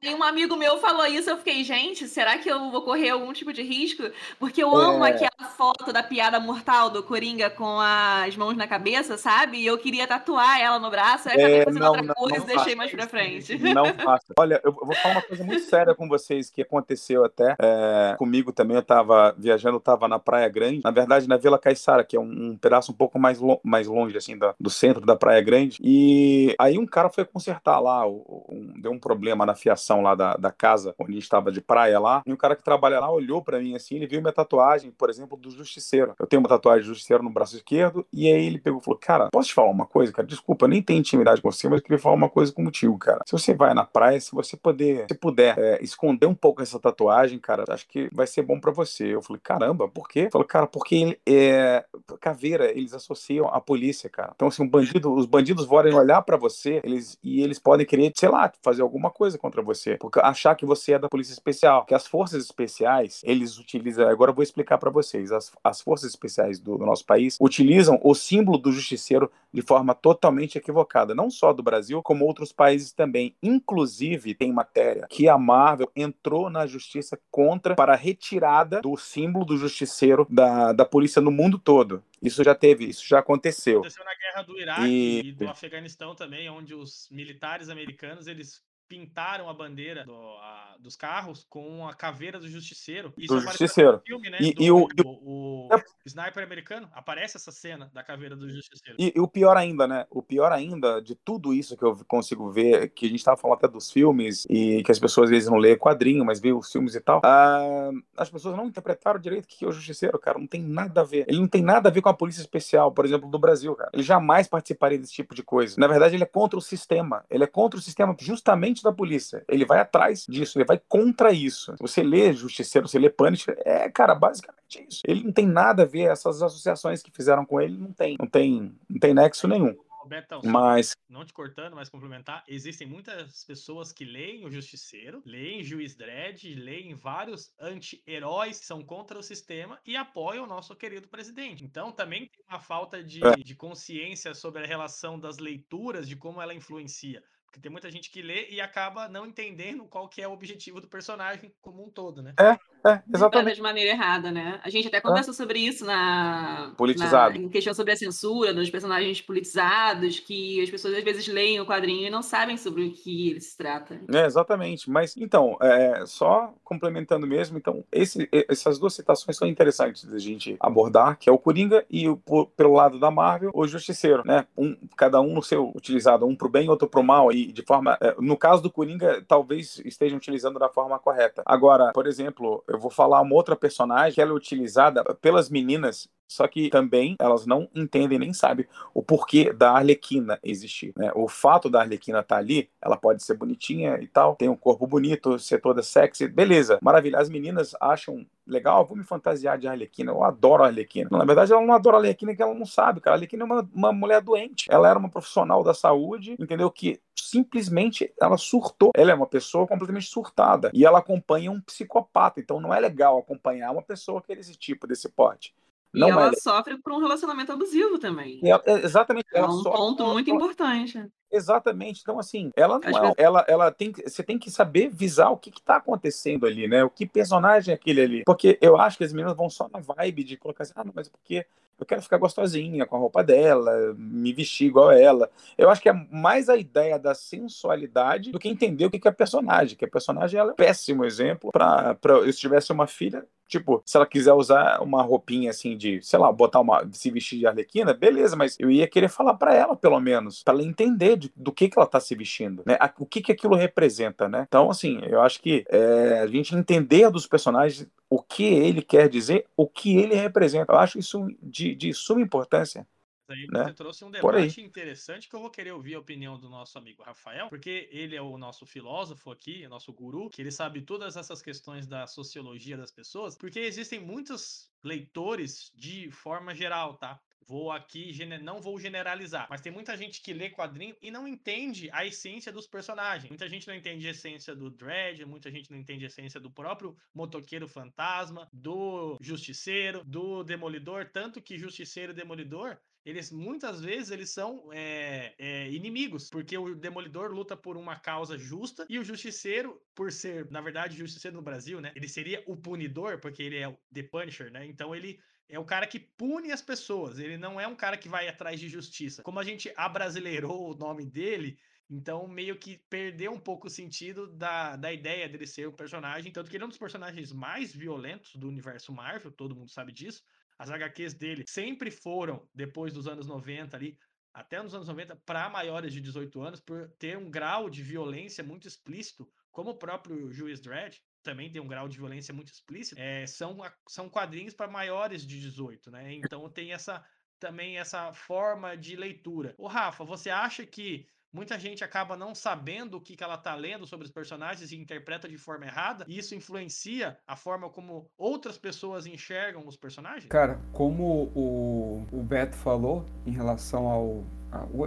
aí um amigo meu falou isso, eu fiquei, gente, será que eu vou correr algum tipo de risco? Porque eu amo é... aquela foto da piada mortal do Coringa com as mãos na cabeça, sabe? E eu queria tatuar ela no braço, aí acabei é, fazendo não, outra não, coisa não e deixei mais pra frente. Não faça. Olha, eu vou falar uma coisa muito séria com vocês que aconteceu até é, comigo também. Eu tava viajando, tava na Praia Grande, na verdade na Vila Caiçara, que é um, um pedaço um pouco mais, lo mais longe, assim, da, do centro da Praia Grande. E aí um cara foi consertar lá, um, deu um problema na fiação lá da, da casa onde a gente estava de praia lá. E o cara que trabalha lá olhou para mim assim, ele viu minha tatuagem, por exemplo, do Justiceiro. Eu tenho uma tatuagem do Justiceiro no braço esquerdo, e aí ele pegou e falou: Cara, posso te falar uma coisa, cara? Desculpa, eu nem tenho intimidade com você, mas eu queria falar uma coisa contigo, cara. Se você vai na praia, se você puder, se puder é, esconder um pouco essa tatuagem, cara, acho que vai ser bom para você. Eu falei: Caramba, por quê? Falou: Cara, porque ele, é, caveira, eles associam a polícia, cara. Então, assim, um bandido, os bandidos podem olhar para você eles, e eles podem querer, sei lá, fazer alguma coisa contra você, porque achar que você é da polícia especial, que as forças especiais, eles utilizam, agora eu vou explicar para vocês, as, as forças especiais do, do, nosso país utilizam o símbolo do justiceiro de forma totalmente equivocada, não só do Brasil, como outros países também. Inclusive, tem matéria que a Marvel entrou na justiça contra para a retirada do símbolo do justiceiro da, da polícia no mundo todo. Isso já teve, isso já aconteceu. Aconteceu na guerra do Iraque e, e do Afeganistão também, onde os militares americanos eles pintaram a bandeira do, a, dos carros com a caveira do Justiceiro. Isso do Justiceiro. Filme, né? E, do, e o, o, o, sniper americano aparece essa cena da caveira do Justiceiro. E, e, o pior ainda, né? O pior ainda de tudo isso que eu consigo ver, que a gente estava falando até dos filmes e que as pessoas às vezes não lêem quadrinho, mas vê os filmes e tal. Ah, as pessoas não interpretaram direito o que é o Justiceiro, cara. Não tem nada a ver. Ele não tem nada a ver com a Polícia Especial, por exemplo, do Brasil, cara. Ele jamais participaria desse tipo de coisa. Na verdade, ele é contra o sistema. Ele é contra o sistema justamente da polícia. Ele vai atrás disso, ele vai contra isso. Você lê Justiceiro, você lê Punisher, é, cara, basicamente isso. Ele não tem nada a ver, essas associações que fizeram com ele não tem, não tem, não tem nexo nenhum. Betão, mas não te cortando, mas complementar, existem muitas pessoas que leem o Justiceiro, leem Juiz Dredd, leem vários anti-heróis que são contra o sistema e apoiam o nosso querido presidente. Então também tem uma falta de, é. de consciência sobre a relação das leituras, de como ela influencia. Porque tem muita gente que lê e acaba não entendendo qual que é o objetivo do personagem como um todo, né? É, é, exatamente. de maneira errada, né? A gente até conversou é. sobre isso na. Politizado. Na, em questão sobre a censura, dos personagens politizados, que as pessoas às vezes leem o quadrinho e não sabem sobre o que ele se trata. É, exatamente. Mas, então, é, só complementando mesmo, então, esse, essas duas citações são interessantes da gente abordar, que é o Coringa e, o, pelo lado da Marvel, o Justiceiro, né? Um, cada um no seu utilizado, um pro bem, outro pro mal, e de forma. É, no caso do Coringa, talvez estejam utilizando da forma correta. Agora, por exemplo, eu vou falar uma outra personagem que ela é utilizada pelas meninas Só que também elas não entendem nem sabem o porquê da Arlequina existir. Né? O fato da Arlequina estar tá ali, ela pode ser bonitinha e tal, tem um corpo bonito, ser toda sexy, beleza, maravilha. As meninas acham legal, vou me fantasiar de Arlequina, eu adoro a Arlequina. Na verdade, ela não adora a Arlequina porque ela não sabe, cara. A Arlequina é uma, uma mulher doente. Ela era uma profissional da saúde, entendeu? Que simplesmente ela surtou. Ela é uma pessoa completamente surtada e ela acompanha um psicopata. Então não é legal acompanhar uma pessoa que é desse tipo, desse porte. E não ela é... sofre por um relacionamento abusivo também. É, é, exatamente. É um ponto muito importante. Exatamente. Então, assim, ela não é, ela, ela tem, você tem que saber visar o que está acontecendo ali, né? O que personagem é aquele ali. Porque eu acho que as meninas vão só na vibe de colocar assim, ah, não, mas porque eu quero ficar gostosinha com a roupa dela, me vestir igual ela. Eu acho que é mais a ideia da sensualidade do que entender o que é personagem. Que a personagem ela é um péssimo exemplo para eu se tivesse uma filha, Tipo, se ela quiser usar uma roupinha assim de, sei lá, botar uma. se vestir de arlequina, beleza, mas eu ia querer falar para ela, pelo menos, para ela entender de, do que, que ela tá se vestindo, né? O que, que aquilo representa, né? Então, assim, eu acho que é, a gente entender dos personagens o que ele quer dizer, o que ele representa. Eu acho isso de, de suma importância. Aí né? você trouxe um debate interessante que eu vou querer ouvir a opinião do nosso amigo Rafael, porque ele é o nosso filósofo aqui, nosso guru, que ele sabe todas essas questões da sociologia das pessoas, porque existem muitos leitores de forma geral, tá? Vou aqui, não vou generalizar, mas tem muita gente que lê quadrinho e não entende a essência dos personagens. Muita gente não entende a essência do Dredd, muita gente não entende a essência do próprio motoqueiro fantasma, do justiceiro, do demolidor, tanto que justiceiro e demolidor eles muitas vezes eles são é, é, inimigos, porque o demolidor luta por uma causa justa e o justiceiro, por ser, na verdade, justiceiro no Brasil, né? Ele seria o punidor, porque ele é o The Punisher, né? Então ele é o cara que pune as pessoas, ele não é um cara que vai atrás de justiça. Como a gente abrasileirou o nome dele, então meio que perdeu um pouco o sentido da, da ideia dele ser um personagem. Tanto que ele é um dos personagens mais violentos do universo Marvel, todo mundo sabe disso. As HQs dele sempre foram, depois dos anos 90 ali, até nos anos 90, para maiores de 18 anos, por ter um grau de violência muito explícito, como o próprio Juiz Dredd também tem um grau de violência muito explícito, é, são, são quadrinhos para maiores de 18, né? Então tem essa também essa forma de leitura. O Rafa, você acha que muita gente acaba não sabendo o que, que ela está lendo sobre os personagens e interpreta de forma errada, e isso influencia a forma como outras pessoas enxergam os personagens? Cara, como o, o Beto falou em relação ao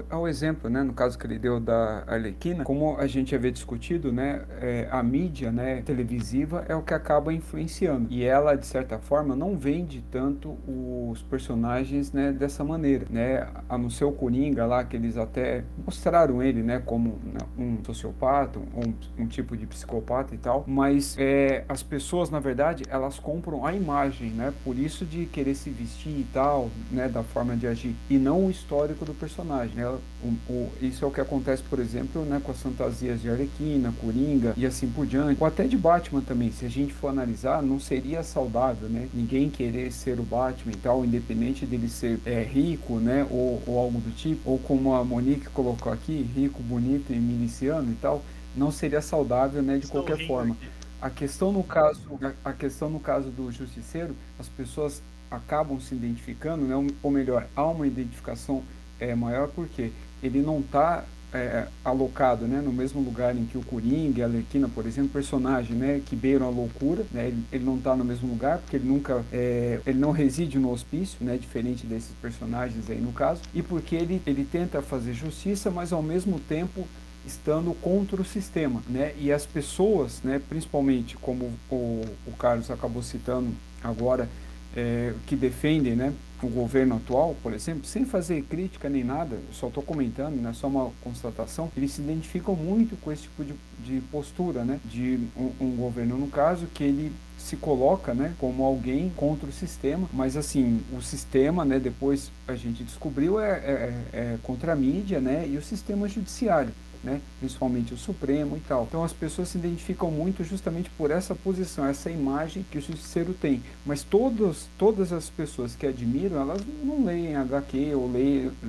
ao exemplo, né, no caso que ele deu da Arlequina, como a gente havia discutido, né, é, a mídia, né, televisiva é o que acaba influenciando. E ela de certa forma não vende tanto os personagens, né, dessa maneira, né, a no seu Coringa lá que eles até mostraram ele, né, como né, um sociopata, um, um tipo de psicopata e tal, mas é, as pessoas na verdade elas compram a imagem, né, por isso de querer se vestir e tal, né, da forma de agir e não o histórico do personagem personagem. Né? O, o, isso é o que acontece, por exemplo, né, com as fantasias de Arlequina, Coringa e assim por diante. Ou até de Batman também. Se a gente for analisar, não seria saudável, né? Ninguém querer ser o Batman e tal, independente dele ser é, rico, né? Ou, ou algo do tipo. Ou como a Monique colocou aqui, rico, bonito e miliciano e tal. Não seria saudável, né? De Estou qualquer forma. A questão no caso, a questão no caso do justiceiro, as pessoas acabam se identificando, né? ou melhor, há uma identificação é maior porque ele não está é, alocado né, no mesmo lugar em que o Coringa, a Arlequina, por exemplo, personagem né, que beiram a loucura, né, ele, ele não está no mesmo lugar porque ele nunca, é, ele não reside no hospício, né, diferente desses personagens aí no caso, e porque ele, ele tenta fazer justiça, mas ao mesmo tempo estando contra o sistema, né, e as pessoas, né, principalmente como o, o Carlos acabou citando agora, é, que defendem, né, o governo atual, por exemplo, sem fazer crítica nem nada, só estou comentando, é só uma constatação, eles se identificam muito com esse tipo de, de postura, né? De um, um, governo, no caso, que ele se coloca, né, como alguém contra o sistema, mas assim, o sistema, né, depois a gente descobriu, é, é, é contra a mídia, né, e o sistema judiciário né? principalmente o Supremo e tal. Então as pessoas se identificam muito justamente por essa posição, essa imagem que o justiceiro tem. Mas todos, todas as pessoas que admiram, elas não leem HQ ou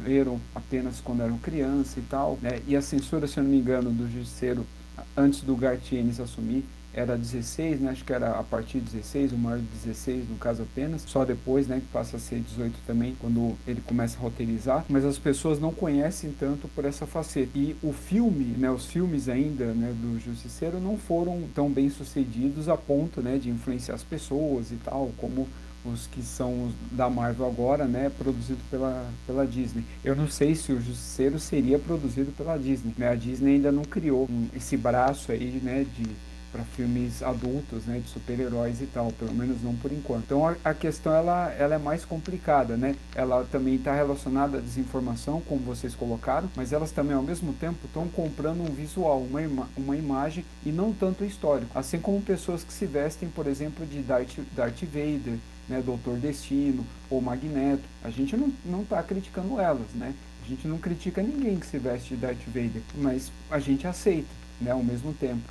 leram apenas quando eram criança e tal. Né? E a censura, se eu não me engano, do justiceiro antes do Gartienes assumir, era 16, né? Acho que era a partir de 16, o maior de 16 no caso apenas, só depois, né, que passa a ser 18 também, quando ele começa a roteirizar, mas as pessoas não conhecem tanto por essa faceta. E o filme, né, os filmes ainda, né, do Justiceiro não foram tão bem sucedidos a ponto, né, de influenciar as pessoas e tal, como os que são da Marvel agora, né, produzido pela, pela Disney. Eu não sei se o Justiceiro seria produzido pela Disney, né? A Disney ainda não criou um, esse braço aí, né, de para filmes adultos, né, de super-heróis e tal, pelo menos não por enquanto. Então a, questão ela, ela é mais complicada, né? Ela também está relacionada à desinformação, como vocês colocaram, mas elas também ao mesmo tempo estão comprando um visual, uma, ima uma imagem e não tanto histórico. Assim como pessoas que se vestem, por exemplo, de Darth, Darth Vader, né, Doutor Destino ou Magneto. A gente não não está criticando elas, né? A gente não critica ninguém que se veste de Darth Vader, mas a gente aceita, né, ao mesmo tempo.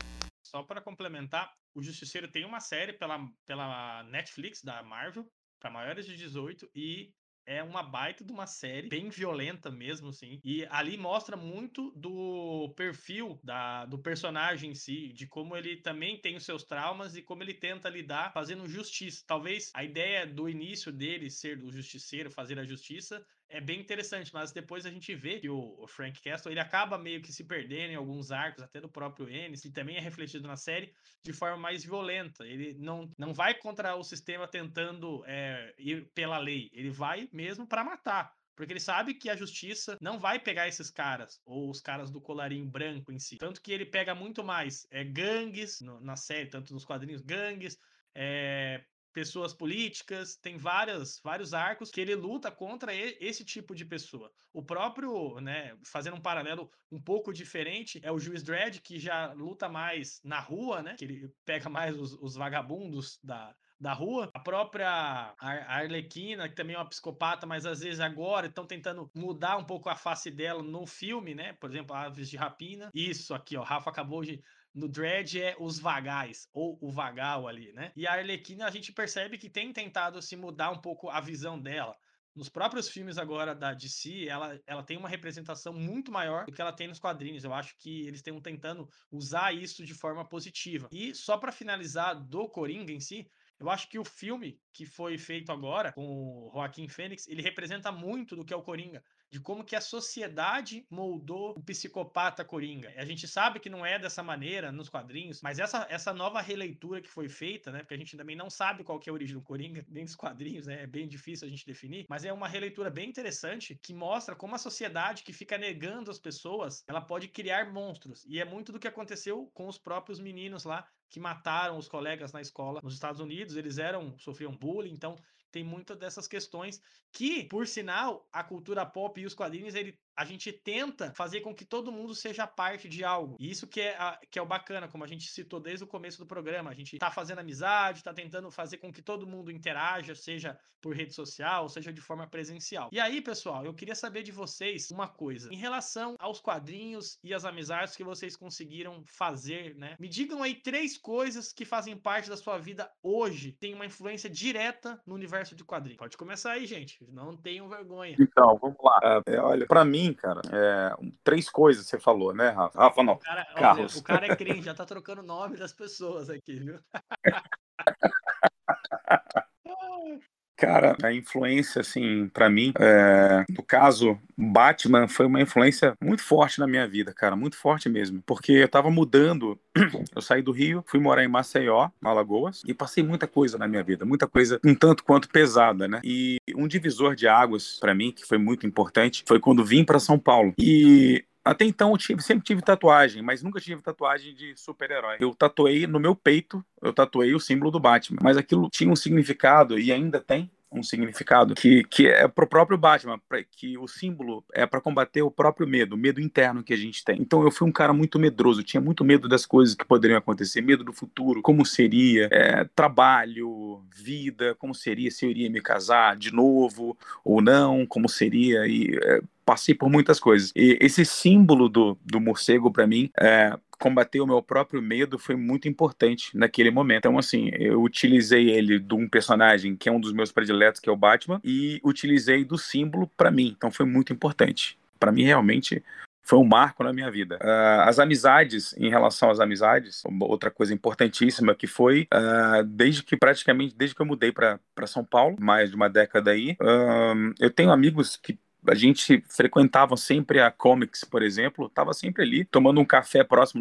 Só para complementar, o Justiceiro tem uma série pela, pela Netflix da Marvel para maiores de 18 e é uma baita de uma série, bem violenta mesmo, assim. E ali mostra muito do perfil da, do personagem em si, de como ele também tem os seus traumas e como ele tenta lidar fazendo justiça. Talvez a ideia do início dele ser do justiceiro, fazer a justiça, é bem interessante, mas depois a gente vê que o, Frank Castle ele acaba meio que se perdendo em alguns arcos, até do próprio Ennis, que também é refletido na série, de forma mais violenta. Ele não, não vai contra o sistema tentando é, ir pela lei, ele vai mesmo para matar. Porque ele sabe que a justiça não vai pegar esses caras, ou os caras do colarinho branco em si. Tanto que ele pega muito mais é, gangues no, na série, tanto nos quadrinhos, gangues, é, pessoas políticas, tem várias, vários arcos que ele luta contra esse tipo de pessoa. O próprio, né, fazendo um paralelo um pouco diferente, é o Juiz Dredd, que já luta mais na rua, né, que ele pega mais os, os vagabundos da, da rua. A própria Arlequina, que também é uma psicopata, mas às vezes agora estão tentando mudar um pouco a face dela no filme, né? Por exemplo, Aves de Rapina. Isso aqui, ó. Rafa acabou de no Dread é os vagais, ou o vagal ali, né? E a Arlequina a gente percebe que tem tentado se mudar um pouco a visão dela. Nos próprios filmes agora da DC, ela, ela tem uma representação muito maior do que ela tem nos quadrinhos. Eu acho que eles estão tentando usar isso de forma positiva. E só para finalizar do Coringa em si, eu acho que o filme que foi feito agora com o Joaquim Fênix, ele representa muito do que é o Coringa de como que a sociedade moldou o psicopata Coringa. A gente sabe que não é dessa maneira nos quadrinhos, mas essa, essa nova releitura que foi feita, né? Porque a gente também não sabe qual que é a origem do Coringa, nem dos quadrinhos, né? É bem difícil a gente definir, mas é uma releitura bem interessante que mostra como a sociedade que fica negando as pessoas, ela pode criar monstros. E é muito do que aconteceu com os próprios meninos lá que mataram os colegas na escola nos Estados Unidos, eles eram sofriam bullying, então tem muitas dessas questões que, por sinal, a cultura pop e os quadrinhos, ele a gente tenta fazer com que todo mundo seja parte de algo. E isso que é, a, que é o bacana, como a gente citou desde o começo do programa. A gente tá fazendo amizade, tá tentando fazer com que todo mundo interaja, seja por rede social, seja de forma presencial. E aí, pessoal, eu queria saber de vocês uma coisa. Em relação aos quadrinhos e as amizades que vocês conseguiram fazer, né? Me digam aí três coisas que fazem parte da sua vida hoje, tem uma influência direta no universo de quadrinhos. Pode começar aí, gente. Não tenham vergonha. Então, vamos lá. É, olha, para mim, cara, é, três coisas você falou, né, Rafa? Rafa, não. O cara, Carlos. o cara é crente, já tá trocando nome das pessoas aqui, viu? Cara, a influência, assim, para mim, é, no caso, Batman foi uma influência muito forte na minha vida, cara, muito forte mesmo. Porque eu tava mudando, eu saí do Rio, fui morar em Maceió, Alagoas, e passei muita coisa na minha vida, muita coisa um tanto quanto pesada, né? E um divisor de águas para mim, que foi muito importante, foi quando vim para São Paulo. E até então eu tive, sempre tive tatuagem, mas nunca tive tatuagem de super-herói. Eu tatuei no meu peito, eu tatuei o símbolo do Batman. Mas aquilo tinha um significado e ainda tem um significado que, que é pro próprio Batman, pra, que o símbolo é para combater o próprio medo, o medo interno que a gente tem. Então eu fui um cara muito medroso, tinha muito medo das coisas que poderiam acontecer, medo do futuro, como seria, é, trabalho, vida, como seria se eu iria me casar de novo ou não, como seria e é, passei por muitas coisas. E esse símbolo do, do morcego, para mim, é, combater o meu próprio medo foi muito importante naquele momento. Então, assim, eu utilizei ele de um personagem que é um dos meus prediletos, que é o Batman, e utilizei do símbolo para mim. Então, foi muito importante. Para mim, realmente, foi um marco na minha vida. Uh, as amizades, em relação às amizades, outra coisa importantíssima que foi, uh, desde que praticamente, desde que eu mudei para São Paulo, mais de uma década aí, uh, eu tenho amigos que a gente frequentava sempre a Comics, por exemplo, estava sempre ali, tomando um café próximo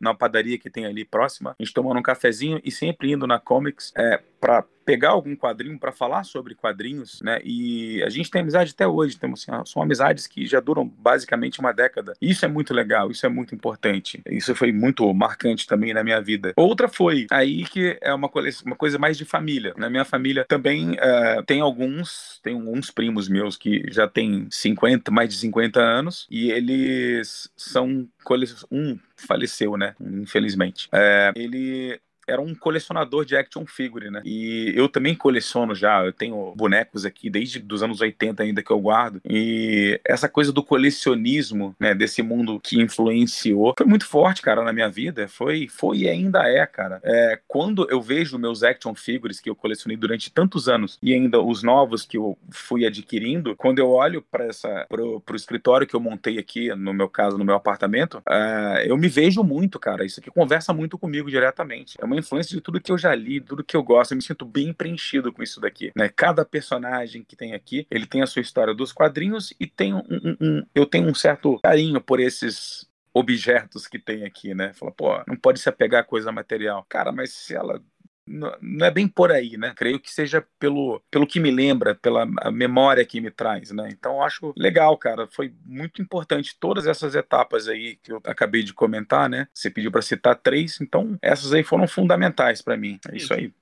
na, padaria que tem ali próxima, a gente tomando um cafezinho e sempre indo na Comics é, para pegar algum quadrinho para falar sobre quadrinhos, né? E a gente tem amizade até hoje, temos assim, são amizades que já duram basicamente uma década. Isso é muito legal, isso é muito importante. Isso foi muito marcante também na minha vida. Outra foi aí que é uma, coisa, uma coisa mais de família. Na minha família também uh, tem alguns, tem alguns primos meus que já têm 50, mais de 50 anos e eles são um faleceu, né? Infelizmente. É, ele era um colecionador de action figure, né? E eu também coleciono já, eu tenho bonecos aqui desde os anos 80 ainda que eu guardo. E essa coisa do colecionismo, né, desse mundo que influenciou, foi muito forte, cara, na minha vida. Foi, foi e ainda é, cara. É, quando eu vejo meus action figures que eu colecionei durante tantos anos e ainda os novos que eu fui adquirindo, quando eu olho para essa pro, pro escritório que eu montei aqui, no meu caso, no meu apartamento, é, eu me vejo muito, cara. Isso aqui conversa muito comigo diretamente. É uma influência de tudo que eu já li, tudo que eu gosto. Eu me sinto bem preenchido com isso daqui. Né? Cada personagem que tem aqui, ele tem a sua história dos quadrinhos e tem um, um, um eu tenho um certo carinho por esses objetos que tem aqui, né? Fala, pô, não pode se apegar a coisa material. Cara, mas se ela não é bem por aí, né? Creio que seja pelo, pelo que me lembra, pela memória que me traz, né? Então acho legal, cara. Foi muito importante todas essas etapas aí que eu acabei de comentar, né? Você pediu para citar três, então essas aí foram fundamentais para mim. É isso aí.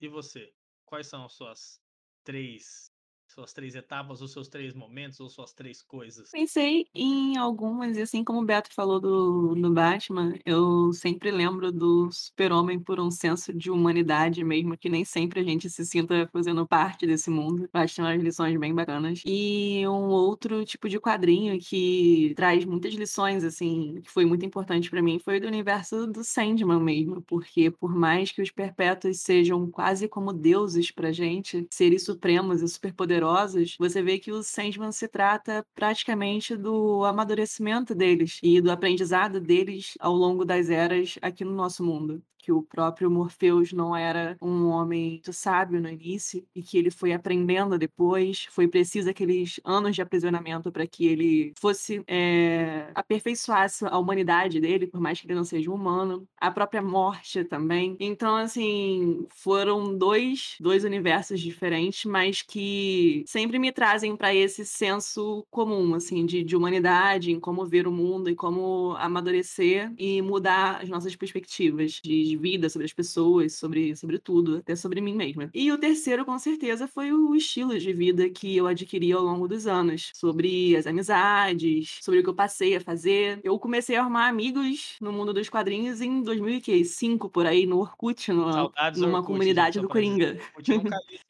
E você? Quais são as suas três suas três etapas, os seus três momentos, ou suas três coisas? Pensei em algumas, e assim como o Beto falou do, do Batman, eu sempre lembro do super-homem por um senso de humanidade, mesmo que nem sempre a gente se sinta fazendo parte desse mundo. Eu acho que tem umas lições bem bacanas. E um outro tipo de quadrinho que traz muitas lições, assim, que foi muito importante para mim, foi do universo do Sandman mesmo, porque por mais que os perpétuos sejam quase como deuses pra gente, seres supremos e superpoderosos, você vê que o Sandman se trata praticamente do amadurecimento deles e do aprendizado deles ao longo das eras aqui no nosso mundo que o próprio Morpheus não era um homem muito sábio no início e que ele foi aprendendo depois. Foi preciso aqueles anos de aprisionamento para que ele fosse é, aperfeiçoasse a humanidade dele, por mais que ele não seja humano. A própria morte também. Então, assim, foram dois, dois universos diferentes, mas que sempre me trazem para esse senso comum, assim, de, de humanidade, em como ver o mundo e como amadurecer e mudar as nossas perspectivas de de vida, sobre as pessoas, sobre, sobre tudo, até sobre mim mesma. E o terceiro, com certeza, foi o estilo de vida que eu adquiri ao longo dos anos, sobre as amizades, sobre o que eu passei a fazer. Eu comecei a arrumar amigos no mundo dos quadrinhos em 2005, por aí, no Orkut, numa, numa Orkut, comunidade do Coringa. Não assim,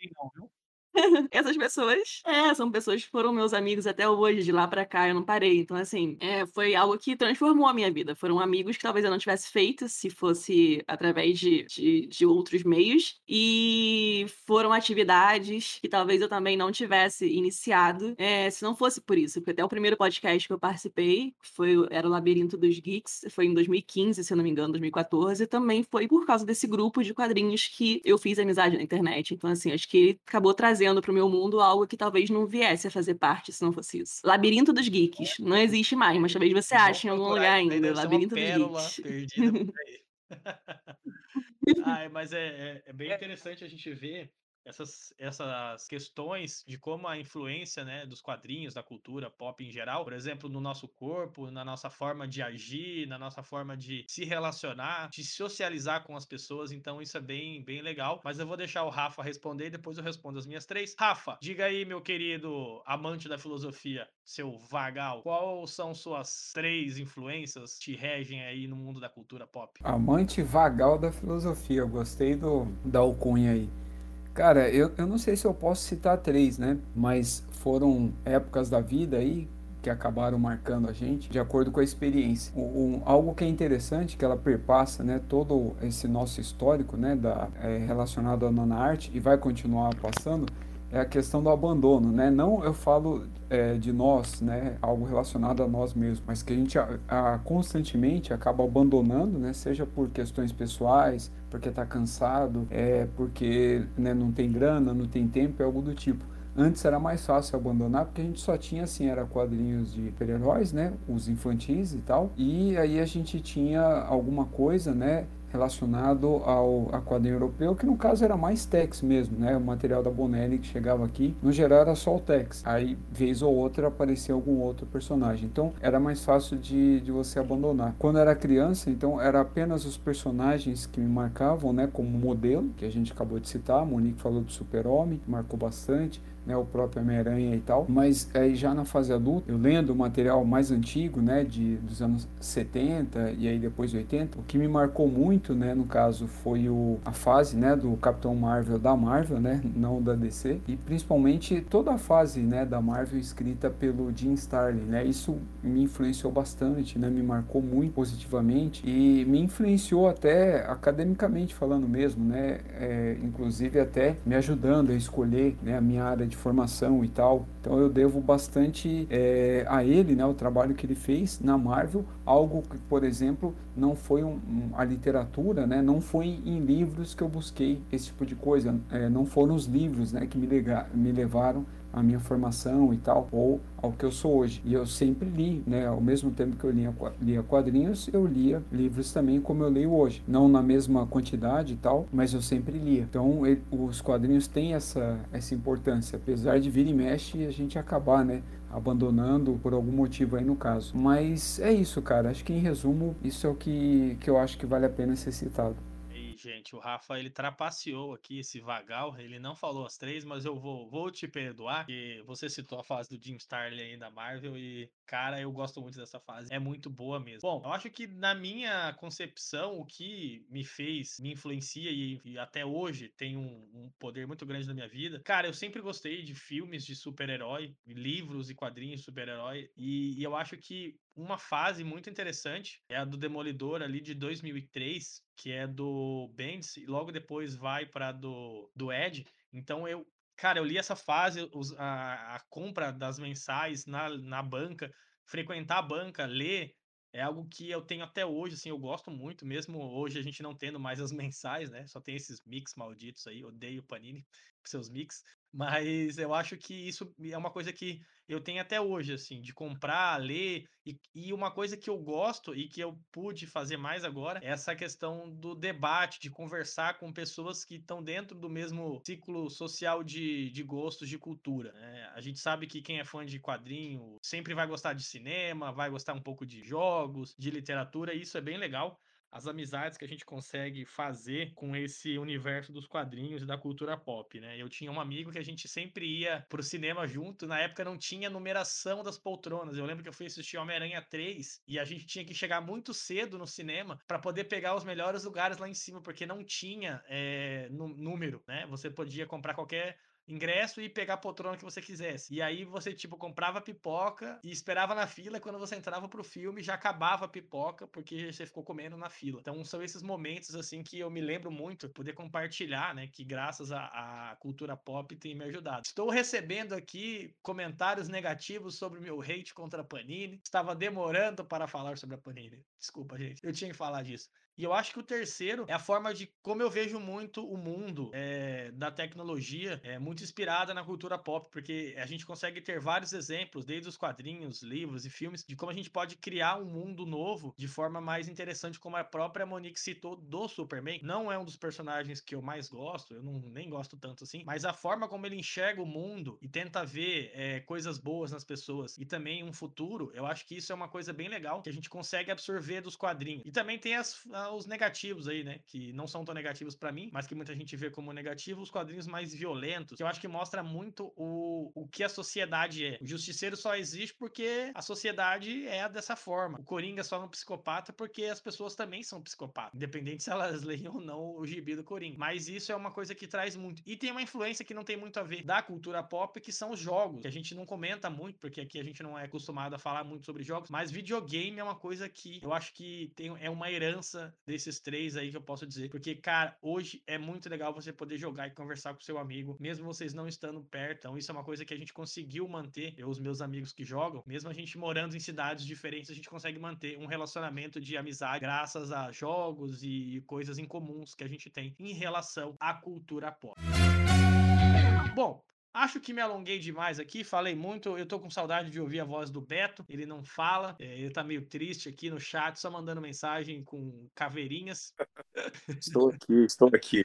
não, viu? Essas pessoas, é, são pessoas que foram meus amigos até hoje, de lá para cá, eu não parei. Então, assim, é, foi algo que transformou a minha vida. Foram amigos que talvez eu não tivesse feito se fosse através de, de, de outros meios. E foram atividades que talvez eu também não tivesse iniciado é, se não fosse por isso. Porque até o primeiro podcast que eu participei foi, era o Labirinto dos Geeks, foi em 2015, se eu não me engano, 2014. Também foi por causa desse grupo de quadrinhos que eu fiz amizade na internet. Então, assim, acho que ele acabou trazendo trazendo para o meu mundo algo que talvez não viesse a fazer parte se não fosse isso. Labirinto dos Geeks. Não existe mais, mas talvez você ache em algum lugar ainda. Labirinto dos Geeks. Perdida por aí. Ai, mas é, é, é, bem interessante a gente ver essas, essas questões de como a influência né, dos quadrinhos, da cultura pop em geral, por exemplo, no nosso corpo, na nossa forma de agir, na nossa forma de se relacionar, de socializar com as pessoas. Então, isso é bem, bem legal. Mas eu vou deixar o Rafa responder e depois eu respondo as minhas três. Rafa, diga aí, meu querido amante da filosofia, seu vagal, quais são suas três influências que te regem aí no mundo da cultura pop? Amante vagal da filosofia, eu gostei do, da alcunha aí. Cara, eu, eu não sei se eu posso citar três, né? Mas foram épocas da vida aí que acabaram marcando a gente de acordo com a experiência. Um, algo que é interessante, que ela perpassa né, todo esse nosso histórico né, da, é, relacionado à nona arte e vai continuar passando, é a questão do abandono, né? Não eu falo é, de nós, né? Algo relacionado a nós mesmos, mas que a gente a, a, constantemente acaba abandonando, né? Seja por questões pessoais, porque está cansado, é porque né, não tem grana, não tem tempo, é algo do tipo. Antes era mais fácil abandonar porque a gente só tinha assim, era quadrinhos de super-heróis, né, os infantis e tal. E aí a gente tinha alguma coisa, né, relacionado ao a quadrinho europeu, que no caso era mais Tex mesmo, né? O material da Bonelli que chegava aqui, no geral era só o Tex. Aí, vez ou outra, aparecia algum outro personagem. Então, era mais fácil de, de você abandonar. Quando era criança, então, era apenas os personagens que me marcavam, né? Como modelo, que a gente acabou de citar, a Monique falou do Super-Homem, marcou bastante né, o próprio Homem-Aranha e tal. Mas aí já na fase adulta, eu lendo o material mais antigo, né, de, dos anos 70 e aí depois 80, o que me marcou muito, né, no caso, foi o, a fase, né, do Capitão Marvel da Marvel, né, não da DC, e principalmente toda a fase, né, da Marvel escrita pelo Jim Starlin, né, isso me influenciou bastante, né, me marcou muito positivamente e me influenciou até academicamente falando mesmo, né, é, inclusive até me ajudando a escolher, né, a minha área de formação e tal. Então eu devo bastante é, a ele, né, o trabalho que ele fez na Marvel, algo que, por exemplo, não foi um, um, a literatura, né, não foi em livros que eu busquei esse tipo de coisa, é, não foram os livros, né, que me, lega, me levaram a minha formação e tal, ou ao que eu sou hoje. E eu sempre li, né? Ao mesmo tempo que eu lia, lia quadrinhos, eu lia livros também como eu leio hoje. Não na mesma quantidade e tal, mas eu sempre lia. Então, ele, os quadrinhos têm essa, essa importância, apesar de vir e mexe a gente acabar, né? abandonando por algum motivo aí no caso. Mas é isso, cara. Acho que em resumo, isso é o que, que eu acho que vale a pena ser citado gente, o Rafa ele trapaceou aqui esse vagal, ele não falou as três, mas eu vou, vou te perdoar, porque você citou a fase do Jim Starlin aí da Marvel e, cara, eu gosto muito dessa fase, é muito boa mesmo. Bom, eu acho que na minha concepção, o que me fez, me influencia e, e até hoje tem um, um, poder muito grande na minha vida, cara, eu sempre gostei de filmes de super-herói, livros e quadrinhos de super-herói, e, e eu acho que uma fase muito interessante é a do Demolidor ali de 2003, que é do Bendis, e logo depois vai para do, do Ed. Então eu, cara, eu li essa fase, os, a, a compra das mensais na, na banca, frequentar a banca, ler, é algo que eu tenho até hoje, assim, eu gosto muito, mesmo hoje a gente não tendo mais as mensais, né? Só tem esses mix malditos aí, odeio Panini seus mix. Mas eu acho que isso é uma coisa que eu tenho até hoje, assim, de comprar, ler. E, e uma coisa que eu gosto e que eu pude fazer mais agora é essa questão do debate, de conversar com pessoas que estão dentro do mesmo ciclo social de, de gostos, de cultura. Né? A gente sabe que quem é fã de quadrinho sempre vai gostar de cinema, vai gostar um pouco de jogos, de literatura, e isso é bem legal as amizades que a gente consegue fazer com esse universo dos quadrinhos e da cultura pop, né? Eu tinha um amigo que a gente sempre ia pro cinema junto, na época não tinha numeração das poltronas. Eu lembro que eu fui assistir Homem-Aranha 3 e a gente tinha que chegar muito cedo no cinema para poder pegar os melhores lugares lá em cima, porque não tinha é, número, né? Você podia comprar qualquer ingresso e pegar a poltrona que você quisesse. E aí você, tipo, comprava pipoca e esperava na fila. E quando você entrava pro filme, já acabava a pipoca, porque você ficou comendo na fila. Então são esses momentos, assim, que eu me lembro muito, poder compartilhar, né? Que graças à cultura pop tem me ajudado. Estou recebendo aqui comentários negativos sobre o meu hate contra a Panini. Estava demorando para falar sobre a Panini. Desculpa, gente. Eu tinha que falar disso. E eu acho que o terceiro é a forma de como eu vejo muito o mundo é, da tecnologia, é muito inspirada na cultura pop, porque a gente consegue ter vários exemplos, desde os quadrinhos, livros e filmes, de como a gente pode criar um mundo novo de forma mais interessante, como a própria Monique citou do Superman. Não é um dos personagens que eu mais gosto, eu não, nem gosto tanto assim, mas a forma como ele enxerga o mundo e tenta ver é, coisas boas nas pessoas e também um futuro, eu acho que isso é uma coisa bem legal que a gente consegue absorver dos quadrinhos. E também tem as os negativos aí, né? Que não são tão negativos para mim, mas que muita gente vê como negativo, os quadrinhos mais violentos, que eu acho que mostra muito o, o que a sociedade é. O justiceiro só existe porque a sociedade é dessa forma. O Coringa só é um psicopata porque as pessoas também são psicopatas, independente se elas leem ou não o gibi do Coringa. Mas isso é uma coisa que traz muito. E tem uma influência que não tem muito a ver da cultura pop, que são os jogos, que a gente não comenta muito, porque aqui a gente não é acostumado a falar muito sobre jogos, mas videogame é uma coisa que eu acho que tem, é uma herança desses três aí que eu posso dizer. Porque, cara, hoje é muito legal você poder jogar e conversar com seu amigo, mesmo vocês não estando perto. Então, isso é uma coisa que a gente conseguiu manter, eu, os meus amigos que jogam, mesmo a gente morando em cidades diferentes, a gente consegue manter um relacionamento de amizade graças a jogos e coisas incomuns que a gente tem em relação à cultura pop. Bom, Acho que me alonguei demais aqui, falei muito. Eu tô com saudade de ouvir a voz do Beto. Ele não fala, é, ele tá meio triste aqui no chat, só mandando mensagem com caveirinhas. Estou aqui, estou aqui.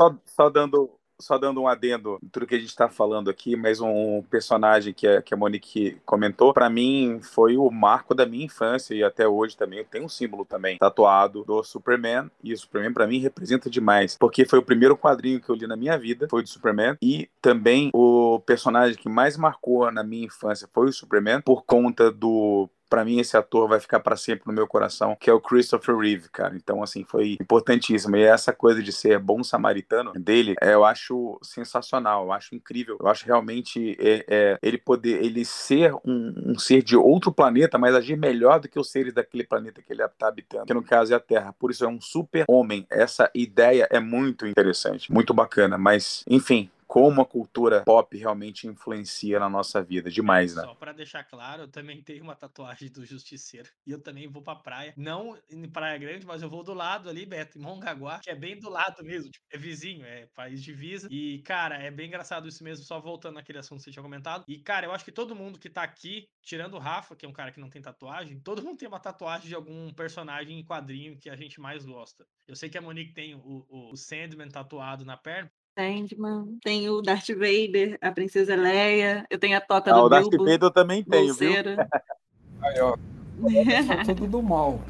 Só, só dando só dando um adendo em tudo que a gente está falando aqui, mas um personagem que a, que a Monique comentou, para mim foi o marco da minha infância e até hoje também. Tenho um símbolo também tatuado do Superman e o Superman para mim representa demais, porque foi o primeiro quadrinho que eu li na minha vida, foi do Superman e também o personagem que mais marcou na minha infância foi o Superman por conta do para mim esse ator vai ficar para sempre no meu coração, que é o Christopher Reeve, cara. Então, assim, foi importantíssimo. E essa coisa de ser bom samaritano dele, é, eu acho sensacional, eu acho incrível. Eu acho realmente é, é, ele poder, ele ser um, um, ser de outro planeta, mas agir melhor do que os seres daquele planeta que ele está habitando, que no caso é a Terra. Por isso é um super homem. Essa ideia é muito interessante, muito bacana. Mas, enfim, como a cultura pop realmente influencia na nossa vida. Demais, né? Só para deixar claro, eu também tenho uma tatuagem do Justiceiro. E eu também vou pra praia. Não em Praia Grande, mas eu vou do lado ali, Beto, em Mongaguá, que é bem do lado mesmo. Tipo, é vizinho, é país de visa. E, cara, é bem engraçado isso mesmo, só voltando naquele assunto que você tinha comentado. E, cara, eu acho que todo mundo que tá aqui, tirando o Rafa, que é um cara que não tem tatuagem, todo mundo tem uma tatuagem de algum personagem em quadrinho que a gente mais gosta. Eu sei que a Monique tem o, o, o Sandman tatuado na perna, Sandman, tem o Darth Vader, a Princesa Leia, eu tenho a toca ah, do o Darth Vader eu também tenho, viu? Aí, ó. tudo do mal.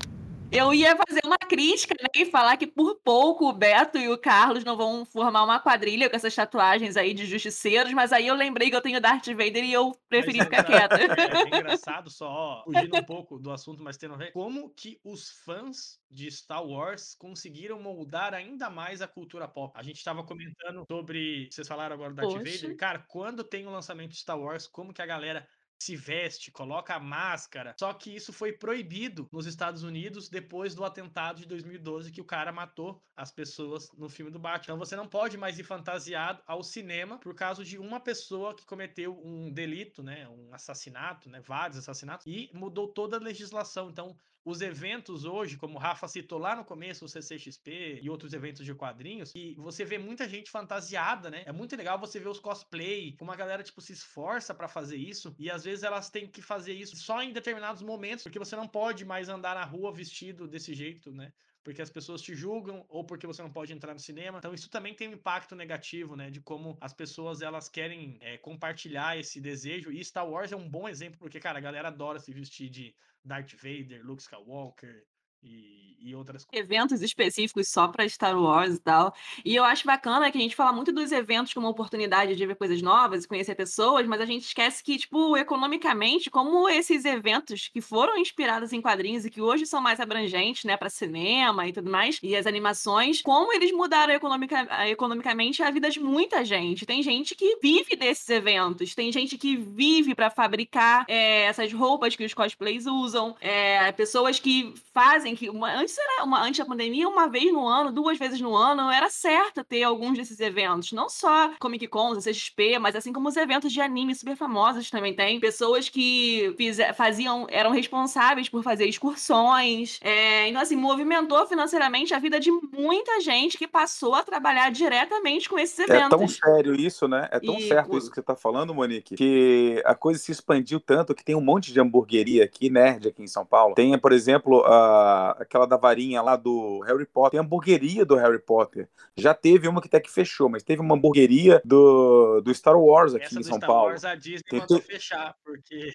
Eu ia fazer uma crítica, né? E falar que por pouco o Beto e o Carlos não vão formar uma quadrilha com essas tatuagens aí de justiceiros, mas aí eu lembrei que eu tenho Darth Vader e eu preferi mas, ficar quieta. É, é, engraçado, só fugindo um pouco do assunto, mas tendo a ver, como que os fãs de Star Wars conseguiram moldar ainda mais a cultura pop. A gente estava comentando sobre. Vocês falaram agora do Darth Poxa. Vader. Cara, quando tem o lançamento de Star Wars, como que a galera se veste, coloca a máscara. Só que isso foi proibido nos Estados Unidos depois do atentado de 2012 que o cara matou as pessoas no filme do Batman. Então você não pode mais ir fantasiado ao cinema por causa de uma pessoa que cometeu um delito, né, um assassinato, né, vários assassinatos e mudou toda a legislação. Então os eventos hoje, como o Rafa citou lá no começo, o CCXP e outros eventos de quadrinhos, e você vê muita gente fantasiada, né? É muito legal você ver os cosplay, como a galera, tipo, se esforça para fazer isso, e às vezes elas têm que fazer isso só em determinados momentos, porque você não pode mais andar na rua vestido desse jeito, né? Porque as pessoas te julgam ou porque você não pode entrar no cinema. Então isso também tem um impacto negativo, né, de como as pessoas elas querem é, compartilhar esse desejo. E Star Wars é um bom exemplo porque cara, a galera adora se vestir de Darth Vader, Luke Skywalker, e, e, outras Eventos específicos só para Star Wars e tal. E eu acho bacana que a gente fala muito dos eventos como oportunidade de ver coisas novas e conhecer pessoas, mas a gente esquece que, tipo, economicamente, como esses eventos que foram inspirados em quadrinhos e que hoje são mais abrangentes, né, para cinema e tudo mais, e as animações, como eles mudaram economica, economicamente a vida de muita gente. Tem gente que vive desses eventos, tem gente que vive para fabricar é, essas roupas que os cosplays usam, é, pessoas que fazem que uma, antes era uma antes da pandemia, uma vez no ano, duas vezes no ano, era certo ter alguns desses eventos, não só Comic Con, CXP, mas assim como os eventos de anime super famosos também tem pessoas que fiz, faziam, eram responsáveis por fazer excursões, é, então assim movimentou financeiramente a vida de muita gente que passou a trabalhar diretamente com esses eventos. É tão sério isso, né? É tão e, certo isso que você tá falando, Monique, que a coisa se expandiu tanto que tem um monte de hamburgueria aqui, nerd aqui em São Paulo. Tem, por exemplo, a aquela da varinha lá do Harry Potter, tem a hamburgueria do Harry Potter. Já teve uma que até que fechou, mas teve uma hamburgueria do, do Star Wars aqui Essa em São Star Paulo. Wars, a Disney tem, mandou fechar, porque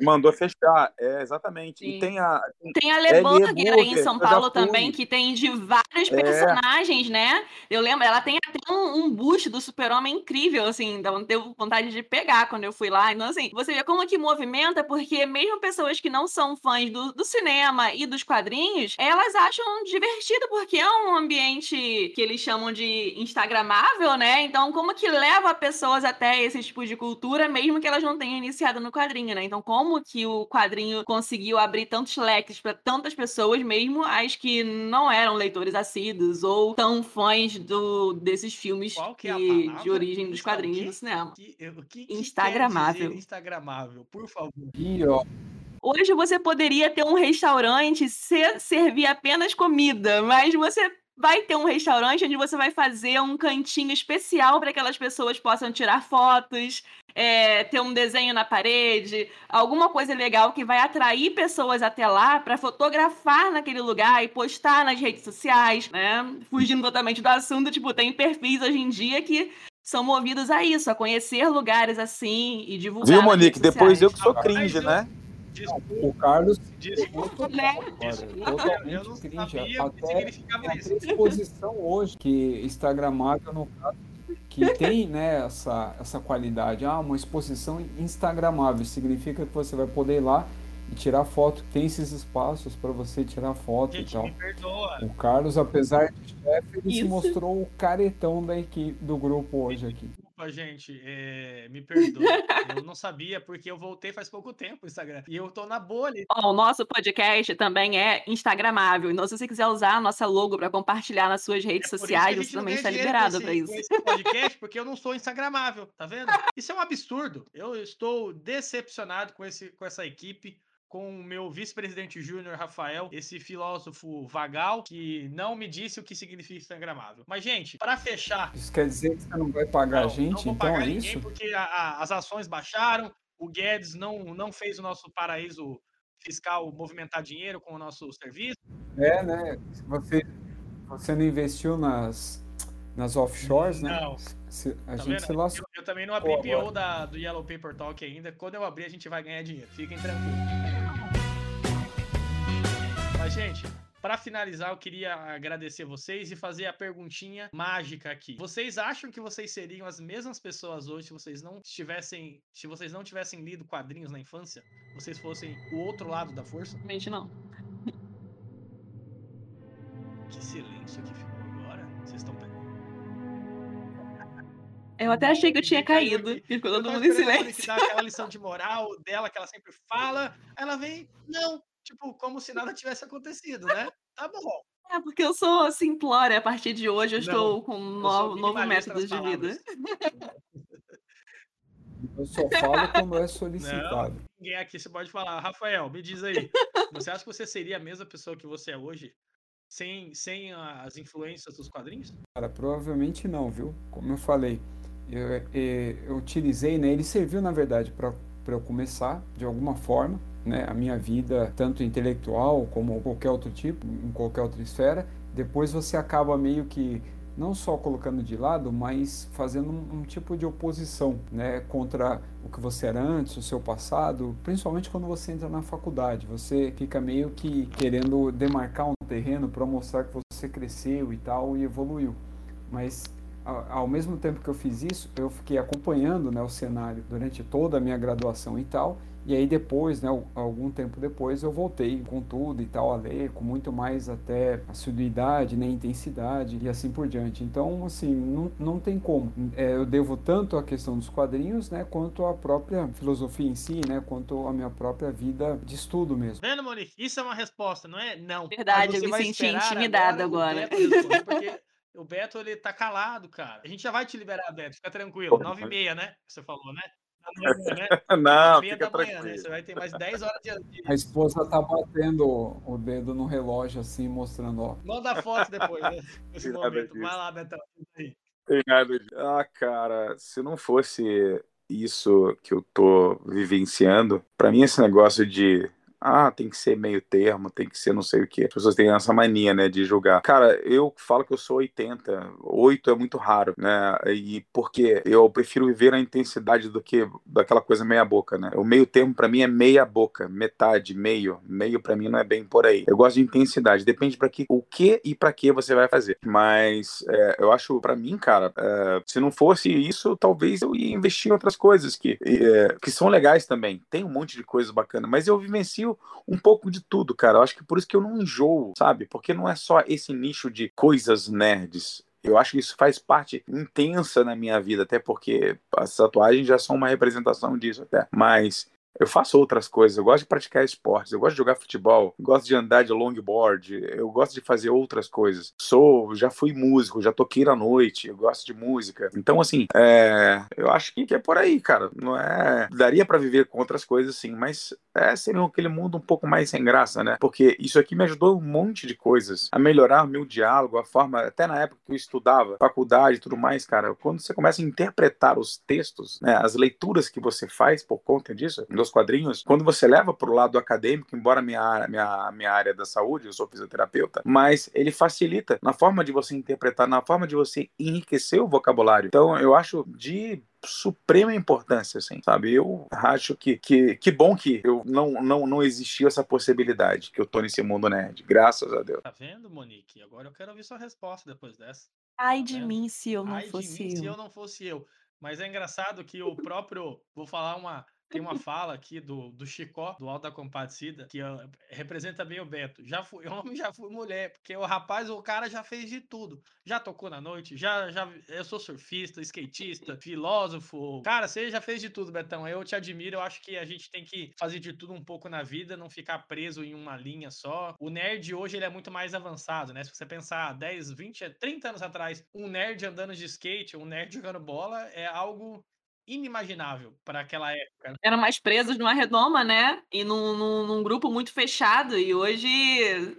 Mandou fechar, é, exatamente. Sim. E tem a. Tem, a Leburger aí em São Paulo também, que tem de vários é. personagens, né? Eu lembro, ela tem até um, um busto do super-homem incrível, assim, então deu vontade de pegar quando eu fui lá. Então, assim, você vê como que movimenta, porque mesmo pessoas que não são fãs do, do cinema e dos quadrinhos, elas acham divertido, porque é um ambiente que eles chamam de instagramável, né? Então, como que leva pessoas até esse tipo de cultura, mesmo que elas não tenham iniciado no quadrinho, né? Então, como como que o quadrinho conseguiu abrir tantos leques para tantas pessoas, mesmo as que não eram leitores assíduos ou tão fãs do, desses filmes que é que- de origem dos quadrinhos o quê? no cinema. Que- o que, que Instagramável. quer dizer Instagramável, por favor. E, ó, Hoje você poderia ter um restaurante ser, servir apenas comida, mas você vai ter um restaurante onde você vai fazer um cantinho especial para que aquelas pessoas possam tirar fotos, é, ter um desenho na parede, alguma coisa legal que vai atrair pessoas até lá para fotografar naquele lugar e postar nas redes sociais, né? Fugindo totalmente do assunto, tipo, tem perfis hoje em dia que são movidos a isso, a conhecer lugares assim e divulgar. Viu, nas Monique? redes Depois eu que sou cringe, né? Desculpa, o Carlos desculpa, Né? totalmente não cringe. sabia o que Até a predisposição hoje que Instagramável, no caso, que tem né, essa, essa qualidade. Ah, uma exposição Instagramável significa que você vai poder ir lá e tirar foto. Tem esses espaços para você tirar foto e Gente, tal. me perdoa. O Carlos, apesar de chefe, ele se Isso. mostrou o caretão da equipe do grupo hoje aqui. Desculpa, gente, é, me perdoa. Eu não sabia porque eu voltei faz pouco tempo o Instagram. E eu tô na bolha. Ó, o nosso podcast também é Instagramável. Então, se você quiser usar a nossa logo para compartilhar nas suas redes É sociais, você também está liberado para isso. esse podcast, porque eu não sou instagramável, tá vendo? Isso é um absurdo. Eu estou decepcionado com, esse, com essa equipe, com o meu vice-presidente júnior, Rafael, esse filósofo vagal, que não me disse o que significa instagramável. Mas, gente, para fechar, Isso quer dizer que você não vai pagar a não, gente, não vou então pagar é ninguém isso? porque a- a- as ações baixaram, o Guedes não, não fez o nosso paraíso fiscal movimentar dinheiro com o nosso serviço. É, né? Você, você não investiu nas, nas offshores, né? Não. Se- a Tá gente vendo? se lascou. Eu, eu também não abri Pô, PO da, do Yellow Paper Talk ainda. Quando eu abrir, a gente vai ganhar dinheiro. Fiquem tranquilos. Gente, para finalizar, eu queria agradecer vocês e fazer a perguntinha mágica aqui. Vocês acham que vocês seriam as mesmas pessoas hoje se vocês não tivessem, se vocês não tivessem lido quadrinhos na infância? Vocês fossem o outro lado da força? Realmente não. Que silêncio que ficou agora. Vocês estão Eu até achei que eu tinha caído. Ficou todo mundo em silêncio. dar aquela lição de moral dela que ela sempre fala. Ela vem, não, tipo, como se nada tivesse acontecido, né? Tá bom. É porque eu sou simplória. A partir de hoje eu Não, estou com um novo, novo método de vida. Eu só falo quando é solicitado. Ninguém aqui você pode falar. Rafael, me diz aí. Você acha que você seria a mesma pessoa que você é hoje? Sem, sem as influências dos quadrinhos? Cara, provavelmente não, viu? Como eu falei, eu, eu, eu utilizei, né? Ele serviu, na verdade, para eu começar, de alguma forma, né? A minha vida, tanto intelectual como qualquer outro tipo, em qualquer outra esfera. Depois você acaba meio que não só colocando de lado, mas fazendo um, um, tipo de oposição, né, contra o que você era antes, o seu passado, principalmente quando você entra na faculdade, você fica meio que querendo demarcar um terreno para mostrar que você cresceu e tal e evoluiu. Mas ao mesmo tempo que eu fiz isso, eu fiquei acompanhando, né, o cenário durante toda a minha graduação e tal. E aí depois, né, algum tempo depois, eu voltei com tudo e tal a ler, com muito mais até assiduidade, né, intensidade e assim por diante. Então, assim, não, não tem como. É, eu devo tanto a questão dos quadrinhos, né, quanto a própria filosofia em si, né, quanto a minha própria vida de estudo mesmo. Vendo, Monique? Isso é uma resposta, não é? Não. Verdade, eu me senti esperar intimidada agora. agora. Porque o Beto, ele tá calado, cara. A gente já vai te liberar, Beto. Fica tranquilo. Nove e meia, né? Você falou, né? Manhã, né? Não, meia fica da manhã, né? tranquilo. Você vai ter mais 10 horas de. A esposa tá batendo o dedo no relógio assim, mostrando, ó. Manda a foto depois, né? Nesse momento. disso. Vai lá, Betão. Aí. Tem nada de... Ah, cara, se não fosse isso que eu tô vivenciando, pra mim esse negócio de ah, tem que ser meio termo, tem que ser não sei o que. As pessoas têm essa mania, né, de julgar. Cara, eu falo que eu sou 80, 8 é muito raro, né? E porque eu prefiro viver a intensidade do que daquela coisa meia boca, né? O meio termo pra mim é meia boca, metade, meio. Meio pra mim não é bem por aí. Eu gosto de intensidade, depende para que o que e pra que você vai fazer. Mas é, eu acho pra mim, cara, é, se não fosse isso, talvez eu ia investir em outras coisas que, é, que são legais também. Tem um monte de coisas bacanas, mas eu vivencio um pouco de tudo, cara. Eu acho que por isso que eu não enjoo, sabe? Porque não é só esse nicho de coisas nerds. Eu acho que isso faz parte intensa na minha vida, até porque as tatuagens já são uma representação disso até. Mas eu faço outras coisas, eu gosto de praticar esportes, eu gosto de jogar futebol, gosto de andar de longboard, eu gosto de fazer outras coisas. Sou, já fui músico, já toquei na noite, eu gosto de música. Então, assim, é, eu acho que, é por aí, cara. Não é. Daria para viver com outras coisas, sim, mas é, seria aquele mundo um pouco mais sem graça, né? Porque isso aqui me ajudou um monte de coisas a melhorar o meu diálogo, a forma, até na época que eu estudava, faculdade e tudo mais, cara. Quando você começa a interpretar os textos, né, as leituras que você faz por conta disso, dos quadrinhos, quando você leva para o lado acadêmico, embora minha, minha, minha área da saúde, eu sou fisioterapeuta, mas ele facilita na forma de você interpretar, na forma de você enriquecer o vocabulário. Então, eu acho de suprema importância, assim, sabe? Eu acho que, que, que bom que eu não, não, não existiu essa possibilidade que eu tô nesse mundo nerd, graças a Deus. Tá vendo, Monique? Agora eu quero ouvir sua resposta depois dessa. Ai Tá de vendo? mim se eu não Ai de fosse mim se eu. eu não fosse eu. Mas é engraçado que o próprio. Vou falar uma. Tem uma fala aqui do, do Chicó, do Alto da Compadecida, que ó, representa bem o Beto. Já fui homem, já fui mulher, porque o rapaz, o cara já fez de tudo. Já tocou na noite, já, já eu sou surfista, skatista, filósofo. Cara, você já fez de tudo, Betão. Eu te admiro, eu acho que a gente tem que fazer de tudo um pouco na vida, não ficar preso em uma linha só. O nerd hoje ele é muito mais avançado, né? Se você pensar 10, 20, 30 anos atrás, um nerd andando de skate, um nerd jogando bola é algo inimaginável para aquela época. né? Eram mais presos numa redoma, né? E num, num, num grupo muito fechado. E hoje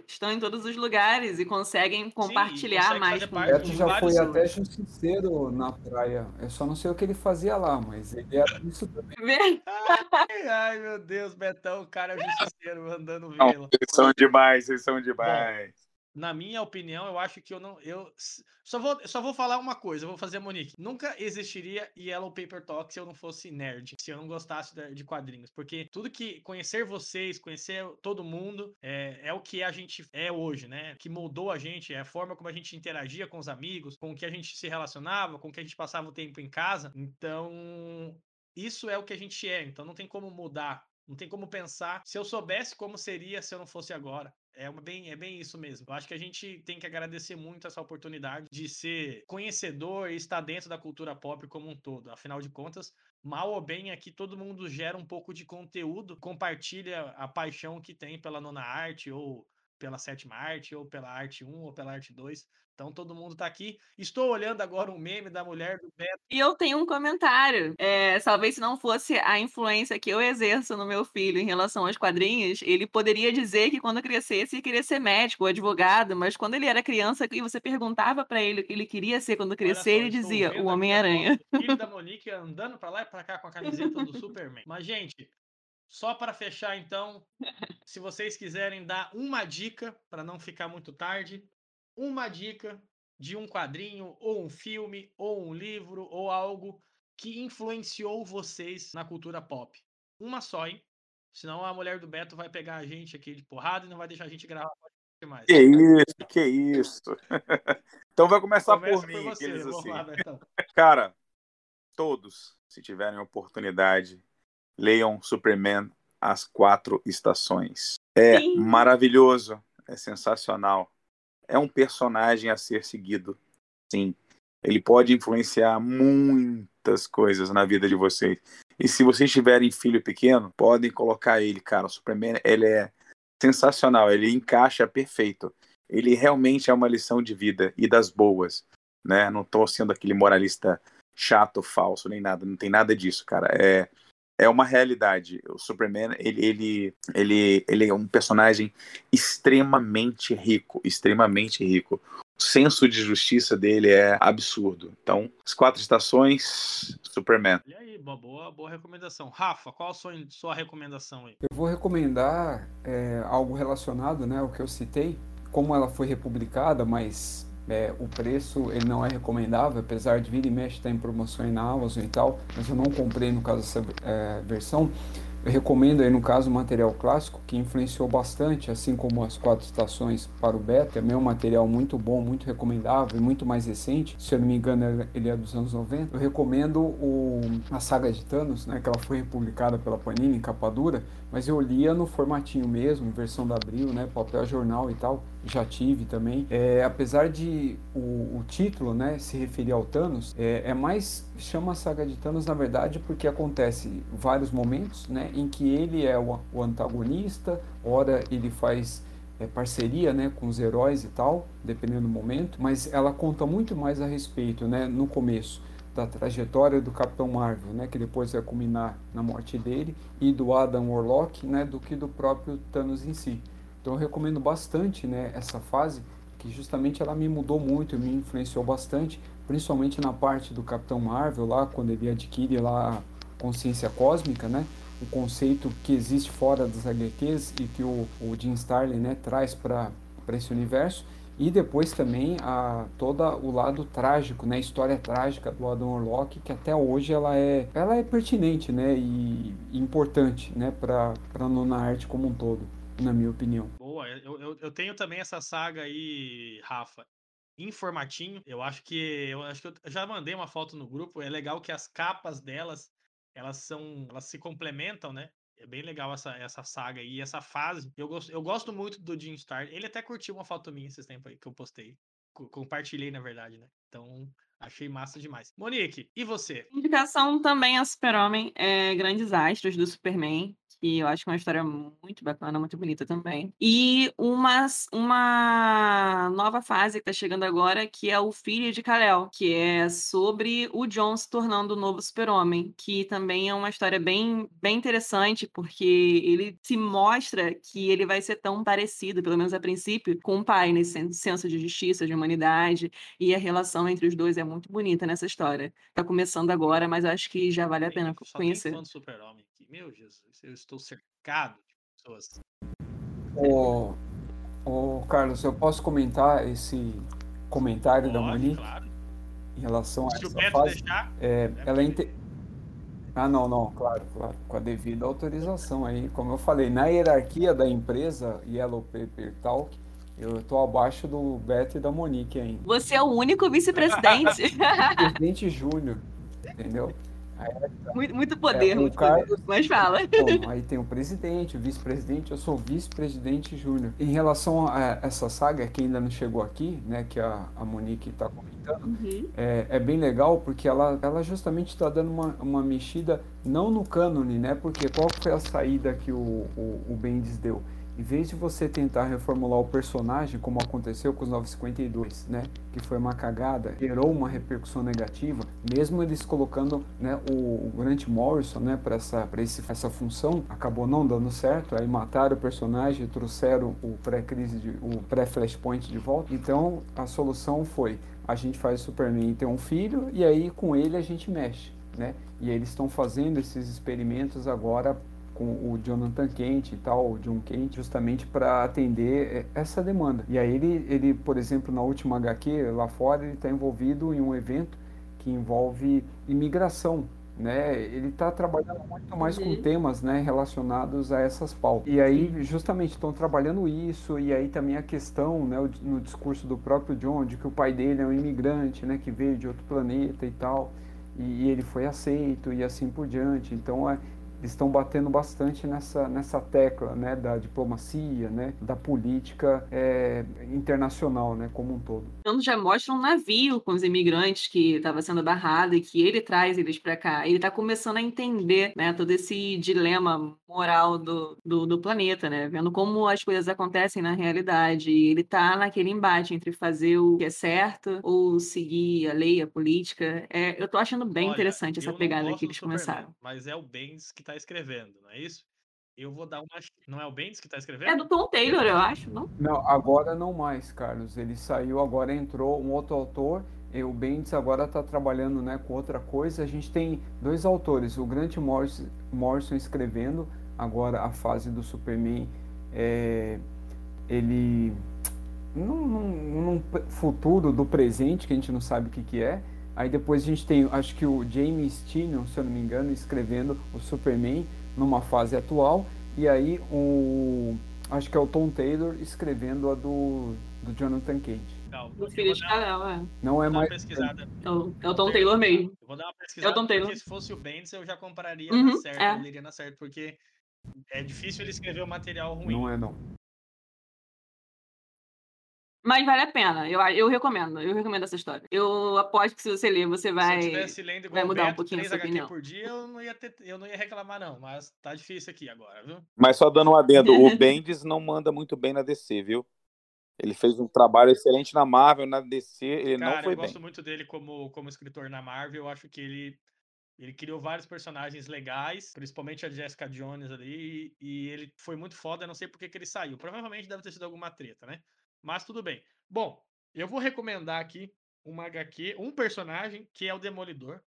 estão em todos os lugares e conseguem compartilhar consegue mais com Beto já foi até justiceiro na praia. Eu só não sei o que ele fazia lá, mas ele era isso também. Ai, ai, meu Deus, Betão, o cara é justiceiro andando Não, vela. vocês são demais, vocês são demais. Na minha opinião, eu acho que eu não. Eu só vou, só vou falar uma coisa, eu vou fazer a Monique. Nunca existiria Yellow Paper Talk se eu não fosse nerd, se eu não gostasse de, de quadrinhos. Porque tudo que. Conhecer vocês, conhecer todo mundo, é, é o que a gente é hoje, né? Que moldou a gente, é a forma como a gente interagia com os amigos, com o que a gente se relacionava, com o que a gente passava o tempo em casa. Então. Isso é o que a gente é, então não tem como mudar. Não tem como pensar se eu soubesse como seria se eu não fosse agora. É, uma bem, é bem isso mesmo. Eu acho que a gente tem que agradecer muito essa oportunidade de ser conhecedor e estar dentro da cultura pop como um todo. Afinal de contas, mal ou bem, aqui todo mundo gera um pouco de conteúdo, compartilha a paixão que tem pela nona arte, ou pela sétima arte, ou pela arte 1, ou pela arte 2. Então todo mundo tá aqui. Estou olhando agora um meme da mulher do Beto. E eu tenho um comentário. É, talvez se não fosse a influência que eu exerço no meu filho em relação aos quadrinhos, ele poderia dizer que quando crescesse queria ser médico ou advogado, mas quando ele era criança e você perguntava pra ele o que ele queria ser quando crescer, só, ele dizia o Homem-Aranha. Filho da Monique andando pra lá e pra cá com a camiseta do Superman. Mas, gente, só para fechar, então, se vocês quiserem dar uma dica, para não ficar muito tarde, uma dica de um quadrinho, ou um filme, ou um livro, ou algo que influenciou vocês na cultura pop. Uma só, hein? Senão a mulher do Beto vai pegar a gente aqui de porrada e não vai deixar a gente gravar mais. Que isso, que isso. então vai começar Começa por mim, você, vamos assim. lá. Cara, todos, se tiverem oportunidade, leiam Superman As Quatro Estações. É Sim. maravilhoso, é sensacional. É um personagem a ser seguido, sim. Ele pode influenciar muitas coisas na vida de vocês. E se vocês tiverem filho pequeno, podem colocar ele, cara. O Superman, ele é sensacional, ele encaixa perfeito. Ele realmente é uma lição de vida e das boas, né? Não tô sendo aquele moralista chato, falso, nem nada, não tem nada disso, cara. É é uma realidade. O Superman, ele, ele, ele, ele é um personagem extremamente rico, extremamente rico. O senso de justiça dele é absurdo. Então, as quatro estações, Superman. Olha aí, uma boa, boa recomendação. Rafa, qual a sua, sua recomendação aí? Eu vou recomendar é, algo relacionado né, ao que eu citei. Como ela foi republicada, mas é, o preço ele não é recomendável, apesar de vir e mexe estar em promoções na Amazon e tal, mas eu não comprei no caso essa é, versão. Eu recomendo aí no caso o material clássico que influenciou bastante, assim como as quatro estações para o beta. É meu material muito bom, muito recomendável e muito mais recente. Se eu não me engano, ele é dos anos 90. Eu recomendo o, a saga de Thanos, né, que ela foi republicada pela Panini em capa dura, mas eu lia no formatinho mesmo, versão da Abril, né, papel jornal e tal. Já tive também. É, apesar de o, o, título, né, se referir ao Thanos, é, é mais chama a saga de Thanos na verdade porque acontece vários momentos, né, em que ele é o, o antagonista, ora ele faz é, parceria né, com os heróis e tal, dependendo do momento, mas ela conta muito mais a respeito, né, no começo, da trajetória do Capitão Marvel, né, que depois vai culminar na morte dele, e do Adam Warlock, né, do que do próprio Thanos em si. Então eu recomendo bastante né, essa fase, que justamente ela me mudou muito, me influenciou bastante, principalmente na parte do Capitão Marvel, lá quando ele adquire lá a consciência cósmica, né? O conceito que existe fora das HQs e que o, o Jim Starlin né, traz para esse universo. E depois também a todo o lado trágico, né, a história trágica do Adam Warlock, que até hoje ela é, ela é pertinente, né, e, importante, né, para a nona arte como um todo, na minha opinião. Boa, eu, eu, eu tenho também essa saga aí, Rafa, em formatinho. Eu acho que eu acho que eu já mandei uma foto no grupo. É legal que as capas delas elas são, elas se complementam, né? É bem legal essa, essa saga e essa fase. Eu gosto, eu gosto muito do Jim Star. Ele até curtiu uma foto minha esses tempos aí que eu postei. Compartilhei, na verdade, né? Então, achei massa demais. Monique, e você? Indicação também a Super-Homem, é, Grandes Astros do Superman que eu acho que é uma história muito bacana, muito bonita também. E uma, uma nova fase que está chegando agora, que é o Filho de Kal-El, que é sobre o John se tornando o novo super-homem, que também é uma história bem, bem interessante, porque ele se mostra que ele vai ser tão parecido, pelo menos a princípio, com o pai, nesse senso de justiça, de humanidade, e a relação entre os dois é muito bonita nessa história. Está começando agora, mas acho que já vale a pena conhecer. Tem super-homem. Meu Jesus, eu estou cercado de pessoas. Ô, ô, Carlos, eu posso comentar esse comentário Pode, da Monique claro. em relação a essa fase? Deixar, é, ela é inte... Ah, não, não, claro, claro, com a devida autorização aí. Como eu falei, na hierarquia da empresa Yellow Paper Talk, eu estou abaixo do Beto e da Monique ainda. Você é o único vice-presidente. Presidente Júnior, entendeu? Muito, muito poder, é, muito Carlos, poder. Mas fala. Bom, aí tem o presidente, o vice-presidente, eu sou vice-presidente júnior. Em relação a essa saga que ainda não chegou aqui, né, que a, a Monique está comentando, uhum. é, é, bem legal porque ela, ela justamente está dando uma, uma mexida, não no cânone, né, porque qual foi a saída que o, o, o Bendis deu? Em vez de você tentar reformular o personagem, como aconteceu com os 952, né, que foi uma cagada, gerou uma repercussão negativa, mesmo eles colocando né, o, Grant Morrison né, para essa, essa função, acabou não dando certo, aí mataram o personagem trouxeram o pré-crise, o pré-flashpoint de volta. Então a solução foi: a gente faz o Superman ter um filho e aí com ele a gente mexe. Né? E eles estão fazendo esses experimentos agora com o Jonathan Kent e tal, o John Kent, justamente para atender eh, essa demanda. E aí ele, ele, por exemplo, na última HQ lá fora, ele está envolvido em um evento que envolve imigração, né? Ele está trabalhando muito mais uhum. com temas, né, relacionados a essas pautas. E aí, justamente, estão trabalhando isso. E aí também a questão, né, no discurso do próprio John, de que o pai dele é um imigrante, né, que veio de outro planeta e tal. E, e ele foi aceito e assim por diante. Então, é, estão batendo bastante nessa, nessa tecla né, da diplomacia, né, da política é, internacional né, como um todo. Então já mostra um navio com os imigrantes que estava sendo barrado e que ele traz eles para cá. Ele está começando a entender né, todo esse dilema moral do, do, do, planeta, né, vendo como as coisas acontecem na realidade. E ele está naquele embate entre fazer o que é certo ou seguir a lei, a política. É, eu estou achando bem Olha, interessante essa pegada que eles começaram. Mas é o Bens que está escrevendo, não é isso? Eu vou dar uma. Não é o Bendis que está escrevendo? É do Tom Taylor, eu acho, não? Não, agora não mais, Carlos. Ele saiu, agora entrou um outro autor. E o Bendis agora está trabalhando né, com outra coisa. A gente tem dois autores, o Grant Morrison, Morrison escrevendo agora a fase do Superman. É, ele num, num, num, futuro do presente que a gente não sabe o que, que é. Aí depois a gente tem, acho que o James Tynion, se eu não me engano, escrevendo o Superman numa fase atual. E aí o, acho que é o Tom Taylor escrevendo a do, do Jonathan Kent. Não, do filho de Canal, é. Não é mais. É o, é o Tom Taylor mesmo. Eu vou dar uma pesquisada. É o Tom Taylor. Porque se fosse o Bendis, eu já compraria uhum, na certo, é. eu leria na certo, porque é difícil ele escrever o um material ruim. Não é, não. Mas vale a pena. Eu, eu recomendo. Eu recomendo essa história. Eu aposto que se você ler, você vai. Se eu tivesse lendo igual vai mudar Beto, um pouquinho a 3 sua HQ opinião. por dia, eu não, ia ter, eu não ia reclamar, não. Mas tá difícil aqui agora, viu? Mas só dando um adendo, o Bendis não manda muito bem na DC, viu? Ele fez um trabalho excelente na Marvel, na DC, ele Cara, não foi eu bem. gosto muito dele como, como escritor na Marvel. Eu acho que ele, ele criou vários personagens legais, principalmente a Jessica Jones ali, e, e ele foi muito foda. Eu não sei por que que ele saiu. Provavelmente deve ter sido alguma treta, né? Mas tudo bem. Bom, eu vou recomendar aqui uma HQ, um personagem que é o Demolidor.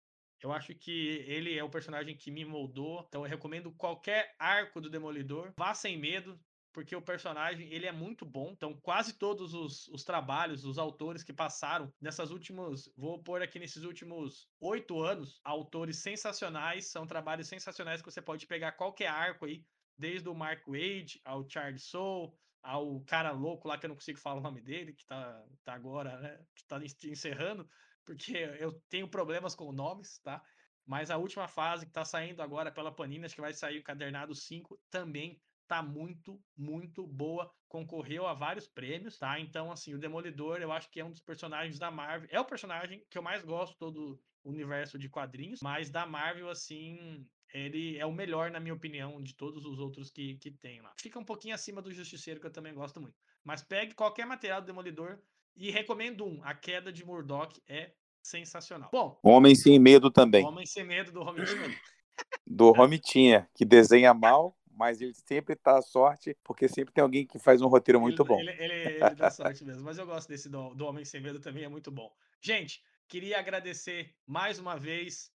Eu acho que ele é o personagem que me moldou. Então eu recomendo qualquer arco do Demolidor. Vá sem medo, porque o personagem ele é muito bom. Então, quase todos os, os trabalhos, os autores que passaram nessas últimas, vou pôr aqui nesses últimos oito anos, autores sensacionais, são trabalhos sensacionais que você pode pegar qualquer arco aí, desde o Mark Wade ao Charles Soule, ao cara louco lá que eu não consigo falar o nome dele, que tá, tá agora, né, que tá encerrando, porque eu tenho problemas com nomes, tá? Mas a última fase que tá saindo agora pela Panini, acho que vai sair o Encadernado 5, também tá muito, muito boa. Concorreu a vários prêmios, tá? Então, assim, o Demolidor, eu acho que é um dos personagens da Marvel. É o personagem que eu mais gosto todo universo de quadrinhos, mas da Marvel, assim, ele é o melhor, na minha opinião, de todos os outros que, que tem lá. Fica um pouquinho acima do Justiceiro, que eu também gosto muito. Mas pegue qualquer material do Demolidor e recomendo um. A Queda de Murdoch é sensacional. Bom, Homem Sem Medo também, Homem Sem Medo do Medo. do Romitinha, que desenha mal, mas ele sempre tá à sorte, porque sempre tem alguém que faz um roteiro muito ele, bom. Ele, ele, ele dá sorte mesmo, mas eu gosto desse do, do Homem Sem Medo também, é muito bom. Gente, queria agradecer mais uma vez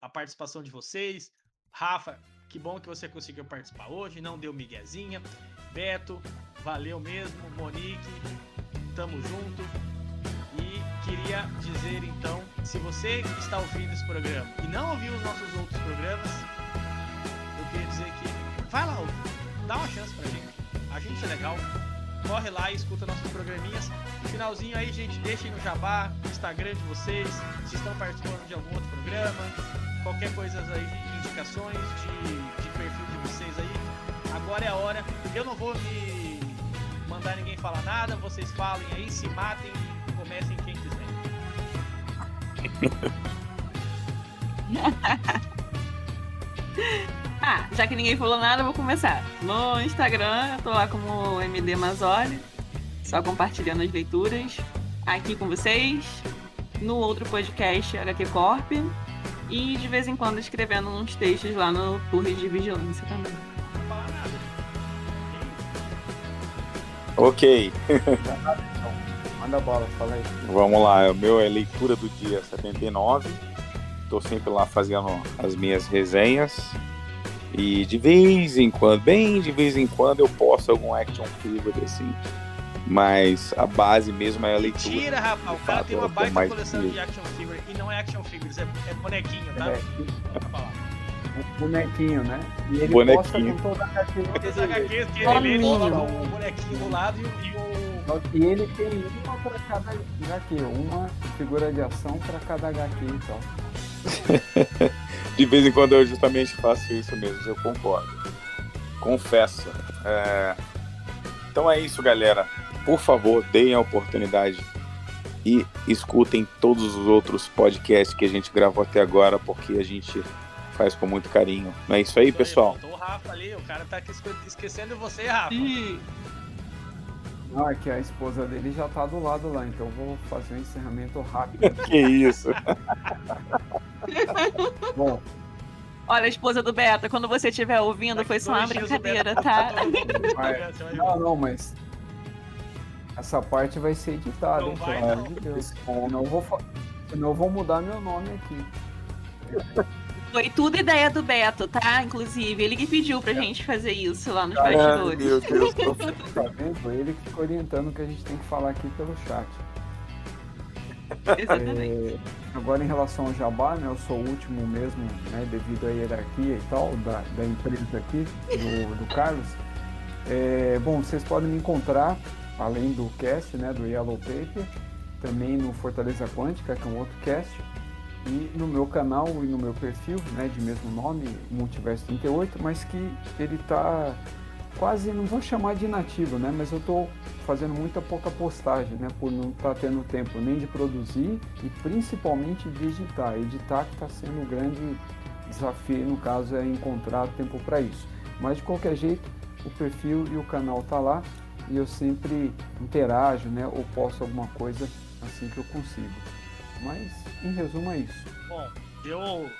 a participação de vocês. Rafa, que bom que você conseguiu participar hoje, não deu miguezinha. Beto, valeu mesmo. Monique, tamo junto. E queria dizer então, se você está ouvindo esse programa e não ouviu os nossos outros programas, eu queria dizer que vai lá, dá uma chance pra gente. A gente é legal. Corre lá e escuta nossos programinhas. Finalzinho aí, gente, deixem no jabá, no Instagram de vocês, se estão participando de algum outro programa, qualquer coisa aí, indicações de, de perfil de vocês aí. Agora é a hora. Eu não vou me mandar ninguém falar nada, vocês falem aí, se matem e comecem quem quiser. Ah, já que ninguém falou nada, eu vou começar. No Instagram, eu tô lá como MD Mazoli, só compartilhando as leituras aqui com vocês. No outro podcast, HQ Corp. E de vez em quando escrevendo uns textos lá no Torres de Vigilância também. Não vou falar nada. Ok, Manda bola, fala aí. vamos lá. O meu é leitura do dia 79. Tô sempre lá fazendo as minhas resenhas. E de vez em quando, bem de vez em quando, eu posto algum action figure assim. Mas a base mesmo é a leitura. Mentira, rapaz, o cara tem é uma o que eu baita coleção de action figure e não é action figures, é, é bonequinho, tá? É, um bonequinho, né? E ele Bonequinho. posta com toda a HQs que ele lê, coloca um bonequinho do lado e, o- e o. Só que ele tem uma para cada HQ, uma figura de ação para cada HQ então. De vez em quando eu justamente faço isso mesmo, eu concordo. Confesso. É, Então é isso, galera. Por favor, deem a oportunidade e escutem todos os outros podcasts que a gente gravou até agora, porque a gente faz com muito carinho. Não é isso aí, pessoal? Faltou o Rafa ali, o cara tá esque- esquecendo você, Rafa. Não, é que a esposa dele já tá do lado lá, então eu vou fazer um encerramento rápido. Que isso? Bom, Olha, a esposa do Beta, quando você estiver ouvindo, foi só uma Beto brincadeira, tá tá? ver. não, não, mas essa parte vai ser editada, Não hein, vai, pelo não. amor de Deus. Senão eu vou, fa- senão eu vou mudar meu nome aqui. Foi tudo ideia do Beto, tá? Inclusive, ele que pediu pra gente fazer isso lá nos bastidores. meu Deus. Tá vendo? Ele que fica orientando o que a gente tem que falar aqui pelo chat. Exatamente. É, agora em relação ao Jabá, né, eu sou o último mesmo, né, devido à hierarquia e tal, da, da empresa aqui, do, do Carlos. É, bom, vocês podem me encontrar, além do cast, né, do Yellow Paper, também no Fortaleza Quântica, que é um outro cast, e no meu canal e no meu perfil, né, de mesmo nome, Multiverso 38, mas que ele está quase, não vou chamar de inativo, né? Mas eu estou fazendo muita pouca postagem, né? Por não estar tá tendo tempo nem de produzir e principalmente de editar. Editar que está sendo o grande desafio, no caso, é encontrar tempo para isso. Mas de qualquer jeito, o perfil e o canal tá lá e eu sempre interajo, né? Ou posto alguma coisa assim que eu consigo. Mas, em resumo, é isso. Bom, eu,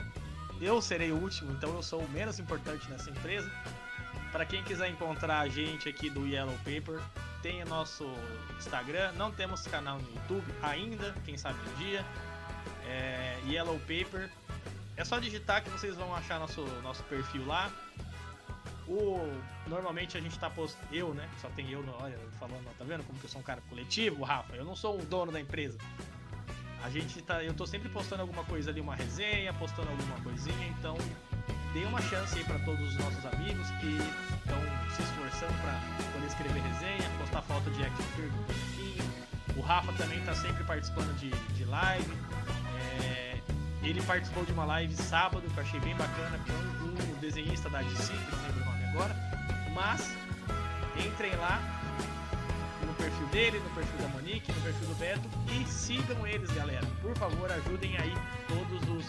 eu serei o último, então eu sou o menos importante nessa empresa. Para quem quiser encontrar a gente aqui do Yellow Paper, tem o nosso Instagram. Não temos canal no YouTube ainda, quem sabe um dia. É Yellow Paper. É só digitar que vocês vão achar nosso, nosso perfil lá. O, normalmente a gente tá postando. Eu, né? Só tem eu, olha, falando, tá vendo como que eu sou um cara coletivo, Rafa? Eu não sou o dono da empresa. A gente tá. Eu tô sempre postando alguma coisa ali, uma resenha, postando alguma coisinha, então dê uma chance aí para todos os nossos amigos que estão se esforçando para poder escrever resenha, postar foto de action figure um pouquinho. O Rafa também tá sempre participando de, de live. É, ele participou de uma live sábado que eu achei bem bacana com um desenhista da DC, que não lembro agora. Mas entrem lá no perfil dele, no perfil da Monique, no perfil do Beto e sigam eles, galera. Por favor, ajudem aí todos os,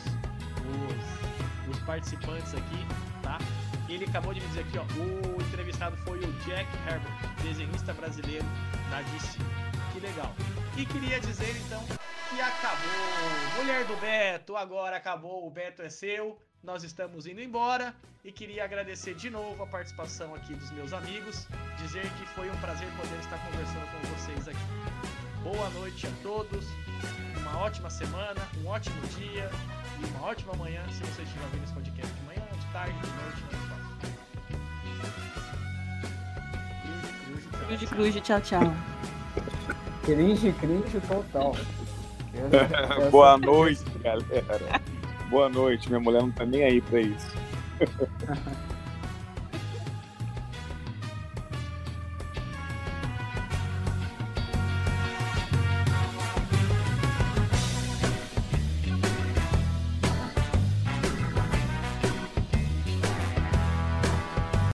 os, os participantes aqui, tá? Ele acabou de me dizer aqui, ó, o entrevistado foi o Jack Herbert, desenhista brasileiro da DC. Que legal. E queria dizer então que acabou. Mulher do Beto, agora acabou, o Beto é seu. Nós estamos indo embora e queria agradecer de novo a participação aqui dos meus amigos, dizer que foi um prazer poder estar conversando com vocês aqui. Boa noite a todos, uma ótima semana, um ótimo dia e uma ótima manhã, se você estiver ouvindo esse podcast de manhã, de tarde, de noite, não importa. Cruz, cruz, tchau, tchau. Cringe, cringe total. Boa noite, galera. Boa noite. Minha mulher não tá nem aí pra isso.